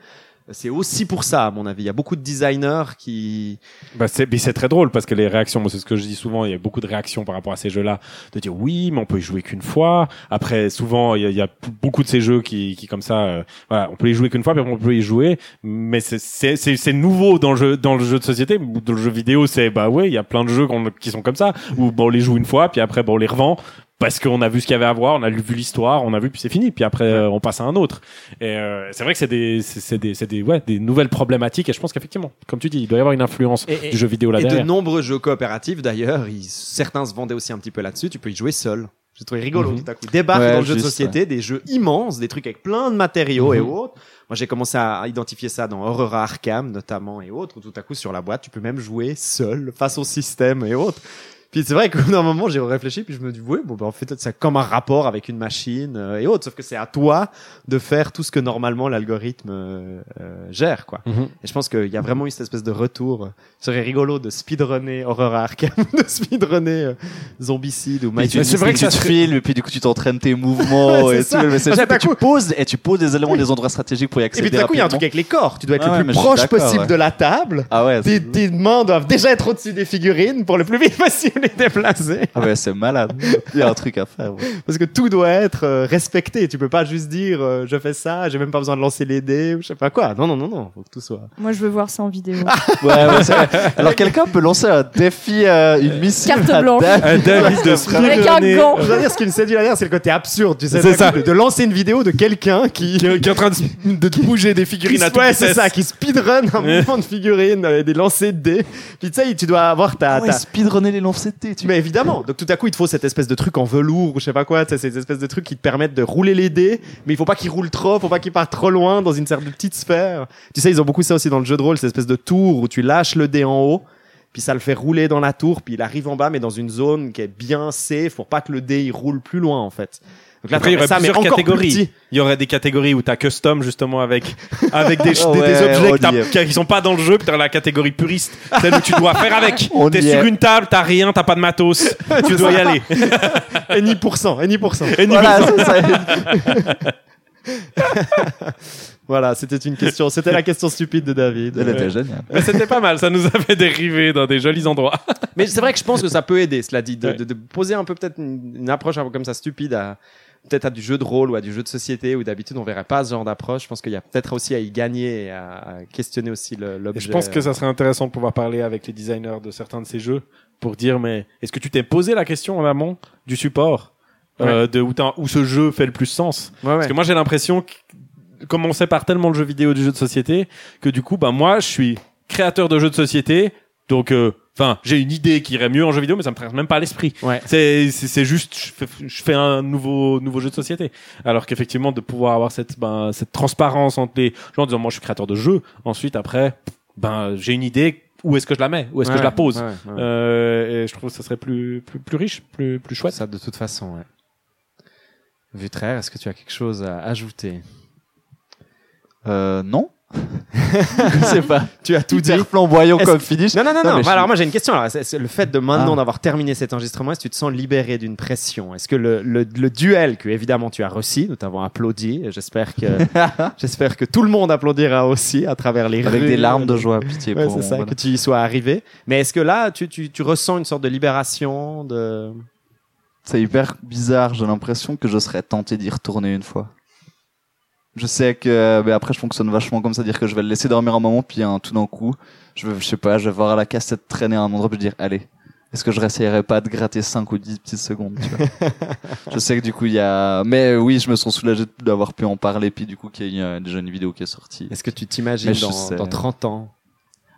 C'est aussi pour ça, à mon avis. Il y a beaucoup de dezers qui, Bah c'est, mais c'est très drôle parce que les réactions, c'est ce que je dis souvent, il y a beaucoup de réactions par rapport à ces jeux-là, de dire oui, mais on peut y jouer qu'une fois. Après, souvent, il y a, beaucoup de ces jeux qui, qui comme ça, euh, voilà, on peut y jouer qu'une fois, après, on peut y jouer, mais c'est, c'est, c'est, c'est nouveau dans le jeu, dans le jeu de société. Dans le jeu vidéo, c'est bah ouais, il y a plein de jeux qui sont comme ça, où bon, on les joue une fois, puis après, bon, on les revend. Parce qu'on a vu ce qu'il y avait à voir, on a vu l'histoire, on a vu, puis c'est fini. Puis après, euh, on passe à un autre. Et euh, c'est vrai que c'est des, c'est, des, c'est des, ouais, des nouvelles problématiques. Et je pense qu'effectivement, comme tu dis, il doit y avoir une influence Et- et- du jeu vidéo là et de nombreux jeux coopératifs d'ailleurs, ils- certains se vendaient aussi un petit peu là-dessus. Tu peux y jouer seul. J'ai trouvé rigolo Mhm. tout à coup. Débarque Ouais, dans le jeu de société, des jeux immenses, des trucs avec plein de matériaux Mhm. et autres. Moi, j'ai commencé à identifier ça dans Aurora Arkham notamment et autres. Où tout à coup, sur la boîte, tu peux même jouer seul face au système et autres. Puis c'est vrai qu'au bout d'un moment, j'ai réfléchi, puis je me dis, oui, bon, ben, en fait, c'est comme un rapport avec une machine euh, et autres, sauf que c'est à toi de faire tout ce que normalement l'algorithme euh, euh, gère, quoi. Mhm. Et je pense qu'il y a vraiment eu cette espèce de retour. Ce serait rigolo de speedrunner Horror Arkham, [LAUGHS] de speedrunner euh, Zombicide ou tu, c'est vrai que tu ça te serait- filmes et puis du coup tu t'entraînes tes mouvements [LAUGHS] Ouais, et c'est tout. ça. Mais ça, que puis tu d'un poses et tu poses des éléments des endroits stratégiques pour y Et accéder puis tout à coup, il y a un truc avec les corps. Tu dois être Ah ouais, le plus suis proche possible ouais. de la table. Ah ouais. Tes, tes mains doivent déjà être au-dessus des figurines pour le plus vite [LAUGHS] possible [LAUGHS] les déplacer. Ah ouais, c'est malade. Il y a un truc à faire. ouais. Parce que tout doit être euh, respecté. Tu peux pas juste dire euh, je fais ça, j'ai même pas besoin de lancer les dés ou je sais pas quoi. Non, non, non, non. Faut que tout soit. Moi je veux voir ça en vidéo. [LAUGHS] Ouais, ouais, c'est vrai. Alors quelqu'un peut lancer un défi, euh, une mission. Carte blanche. Un David de Avec un gant. Je veux dire, ce qui me séduit derrière, c'est le côté absurde. Tu sais, C'est ça. coup, De, de lancer une vidéo de quelqu'un qui. qui, est- qui est en train de, de te bouger des qui figurines à ouais, c'est ça, qui speedrun un mouvement de figurines, euh, des lancers de dés. Puis tu sais, tu dois avoir ta, ouais, ta- speedrunner les lancers Mais évidemment. Donc tout à coup, il te faut cette espèce de truc en velours ou je sais pas quoi, ces espèces de trucs qui te permettent de rouler les dés, mais il faut pas qu'ils roulent trop, faut pas qu'ils partent trop loin dans une de petite sphère. Tu sais, ils ont beaucoup ça aussi dans le jeu de rôle, cette espèce de tour où tu lâches le dé en haut, puis ça le fait rouler dans la tour, puis il arrive en bas, mais dans une zone qui est bien safe pour pas que le dé il roule plus loin en fait. Donc là, Après, il y aurait ça, plusieurs catégories. Il y aurait des catégories où t'as custom justement avec avec des, [LAUGHS] des, des ouais, objets que t'as- qui sont pas dans le jeu, puis t'as la catégorie puriste, celle où tu dois faire avec. [LAUGHS] On T'es y sur est. une table, t'as rien, t'as pas de matos, [LAUGHS] tu dois y aller. Et ni pour cent, et ni pour cent. Et niveau- Voilà, c'est ça. Voilà, c'était une question, c'était la question stupide de David. Elle était géniale. Mais c'était pas mal, ça nous avait dérivé dans des jolis endroits. Mais c'est vrai que je pense que ça peut aider, cela dit, de, Ouais. de- de poser un peu peut-être une, une approche un peu comme ça stupide à peut-être à du jeu de rôle ou à du jeu de société où d'habitude on verrait pas ce genre d'approche. Je pense qu'il y a peut-être aussi à y gagner et à, questionner aussi l'objet. je pense que ça serait intéressant de pouvoir parler avec les designers de certains de ces jeux pour dire mais est-ce que tu t'es posé la question en amont du support euh, de où, où ce jeu fait le plus sens? Ouais, ouais. Parce que moi j'ai l'impression que comme on sépare tellement le jeu vidéo du jeu de société que du coup bah moi je suis créateur de jeux de société donc euh, enfin j'ai une idée qui irait mieux en jeu vidéo mais ça me traverse même pas à l'esprit Ouais. c'est c'est c'est juste je fais, je fais un nouveau nouveau jeu de société alors qu'effectivement de pouvoir avoir cette ben cette transparence entre les gens en disant moi je suis créateur de jeux ensuite après ben j'ai une idée où est-ce que je la mets? Où est-ce que je la pose Ouais, ouais, ouais. euh, et je trouve que ça serait plus plus plus riche plus plus chouette Ça de toute façon, ouais. Vutraire, est-ce que tu as quelque chose à ajouter? Euh, non. Je sais pas. Tu as tout dit. Flamboyant comme finish. Non, non, non, Non, non. mais je Alors moi j'ai une question. Alors, c'est- c'est le fait de maintenant Ah. d'avoir terminé cet enregistrement, est-ce que tu te sens libéré d'une pression? Est-ce que le, le, le duel que évidemment tu as reçu, nous t'avons applaudi, j'espère que [LAUGHS] j'espère que tout le monde applaudira aussi à travers les Avec rues, des larmes de euh, joie, pitié Ouais, pour c'est ça, voilà. que tu y sois arrivé. Mais est-ce que là, tu, tu, tu ressens une sorte de libération de... C'est hyper bizarre, j'ai l'impression que je serais tenté d'y retourner une fois. Je sais que, mais après je fonctionne vachement comme ça, dire que je vais le laisser dormir un moment, puis hein, tout d'un coup, je, vais, je sais pas, je vais voir la cassette traîner à un endroit, puis dire, allez, est-ce que je réessayerais pas de gratter 5 ou 10 petites secondes, tu vois? [LAUGHS] Je sais que du coup il y a, mais oui, je me sens soulagé d'avoir pu en parler, puis du coup qu'il y a déjà une vidéo qui est sortie. Est-ce que tu t'imagines dans, dans 30 ans?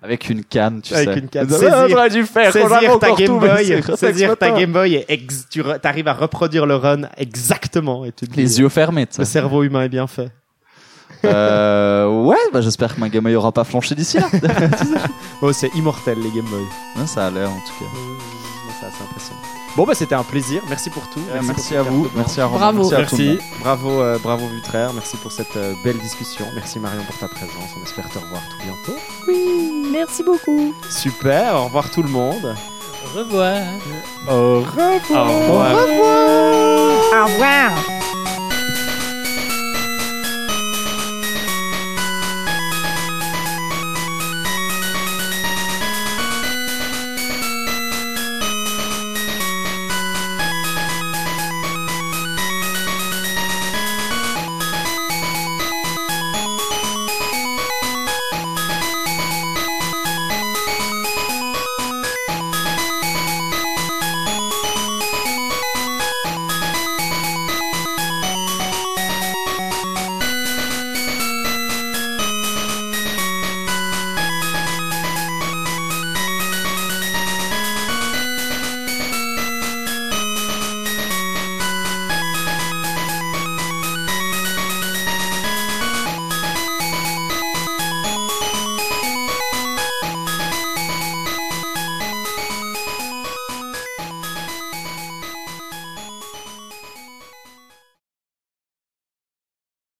Avec une canne, tu Avec sais. une canne. Ah, Saisir- j'aurais dû faire, Saisir ta Game Boy, [LAUGHS] saisir ta. Game Boy et ex- tu arrives à reproduire le run exactement et tu te dis, Les yeux fermés. Le cerveau humain est bien fait. Euh, ouais, bah j'espère que ma Game Boy aura pas flanché d'ici là. [LAUGHS] Oh, c'est immortel les Game Boy. Ouais, ça a l'air en tout cas. C'est assez impressionnant. Bon bah c'était un plaisir. Merci pour tout. Euh, Merci, pour à vous, merci à Romain, Bravo. merci à tout le Merci, monde. bravo, euh, bravo Vutraire, merci pour cette euh, belle discussion. Merci Marion pour ta présence. On espère te revoir tout bientôt. Oui, merci beaucoup. Super, au revoir tout le monde. Au revoir. Au revoir. Au revoir. Au revoir.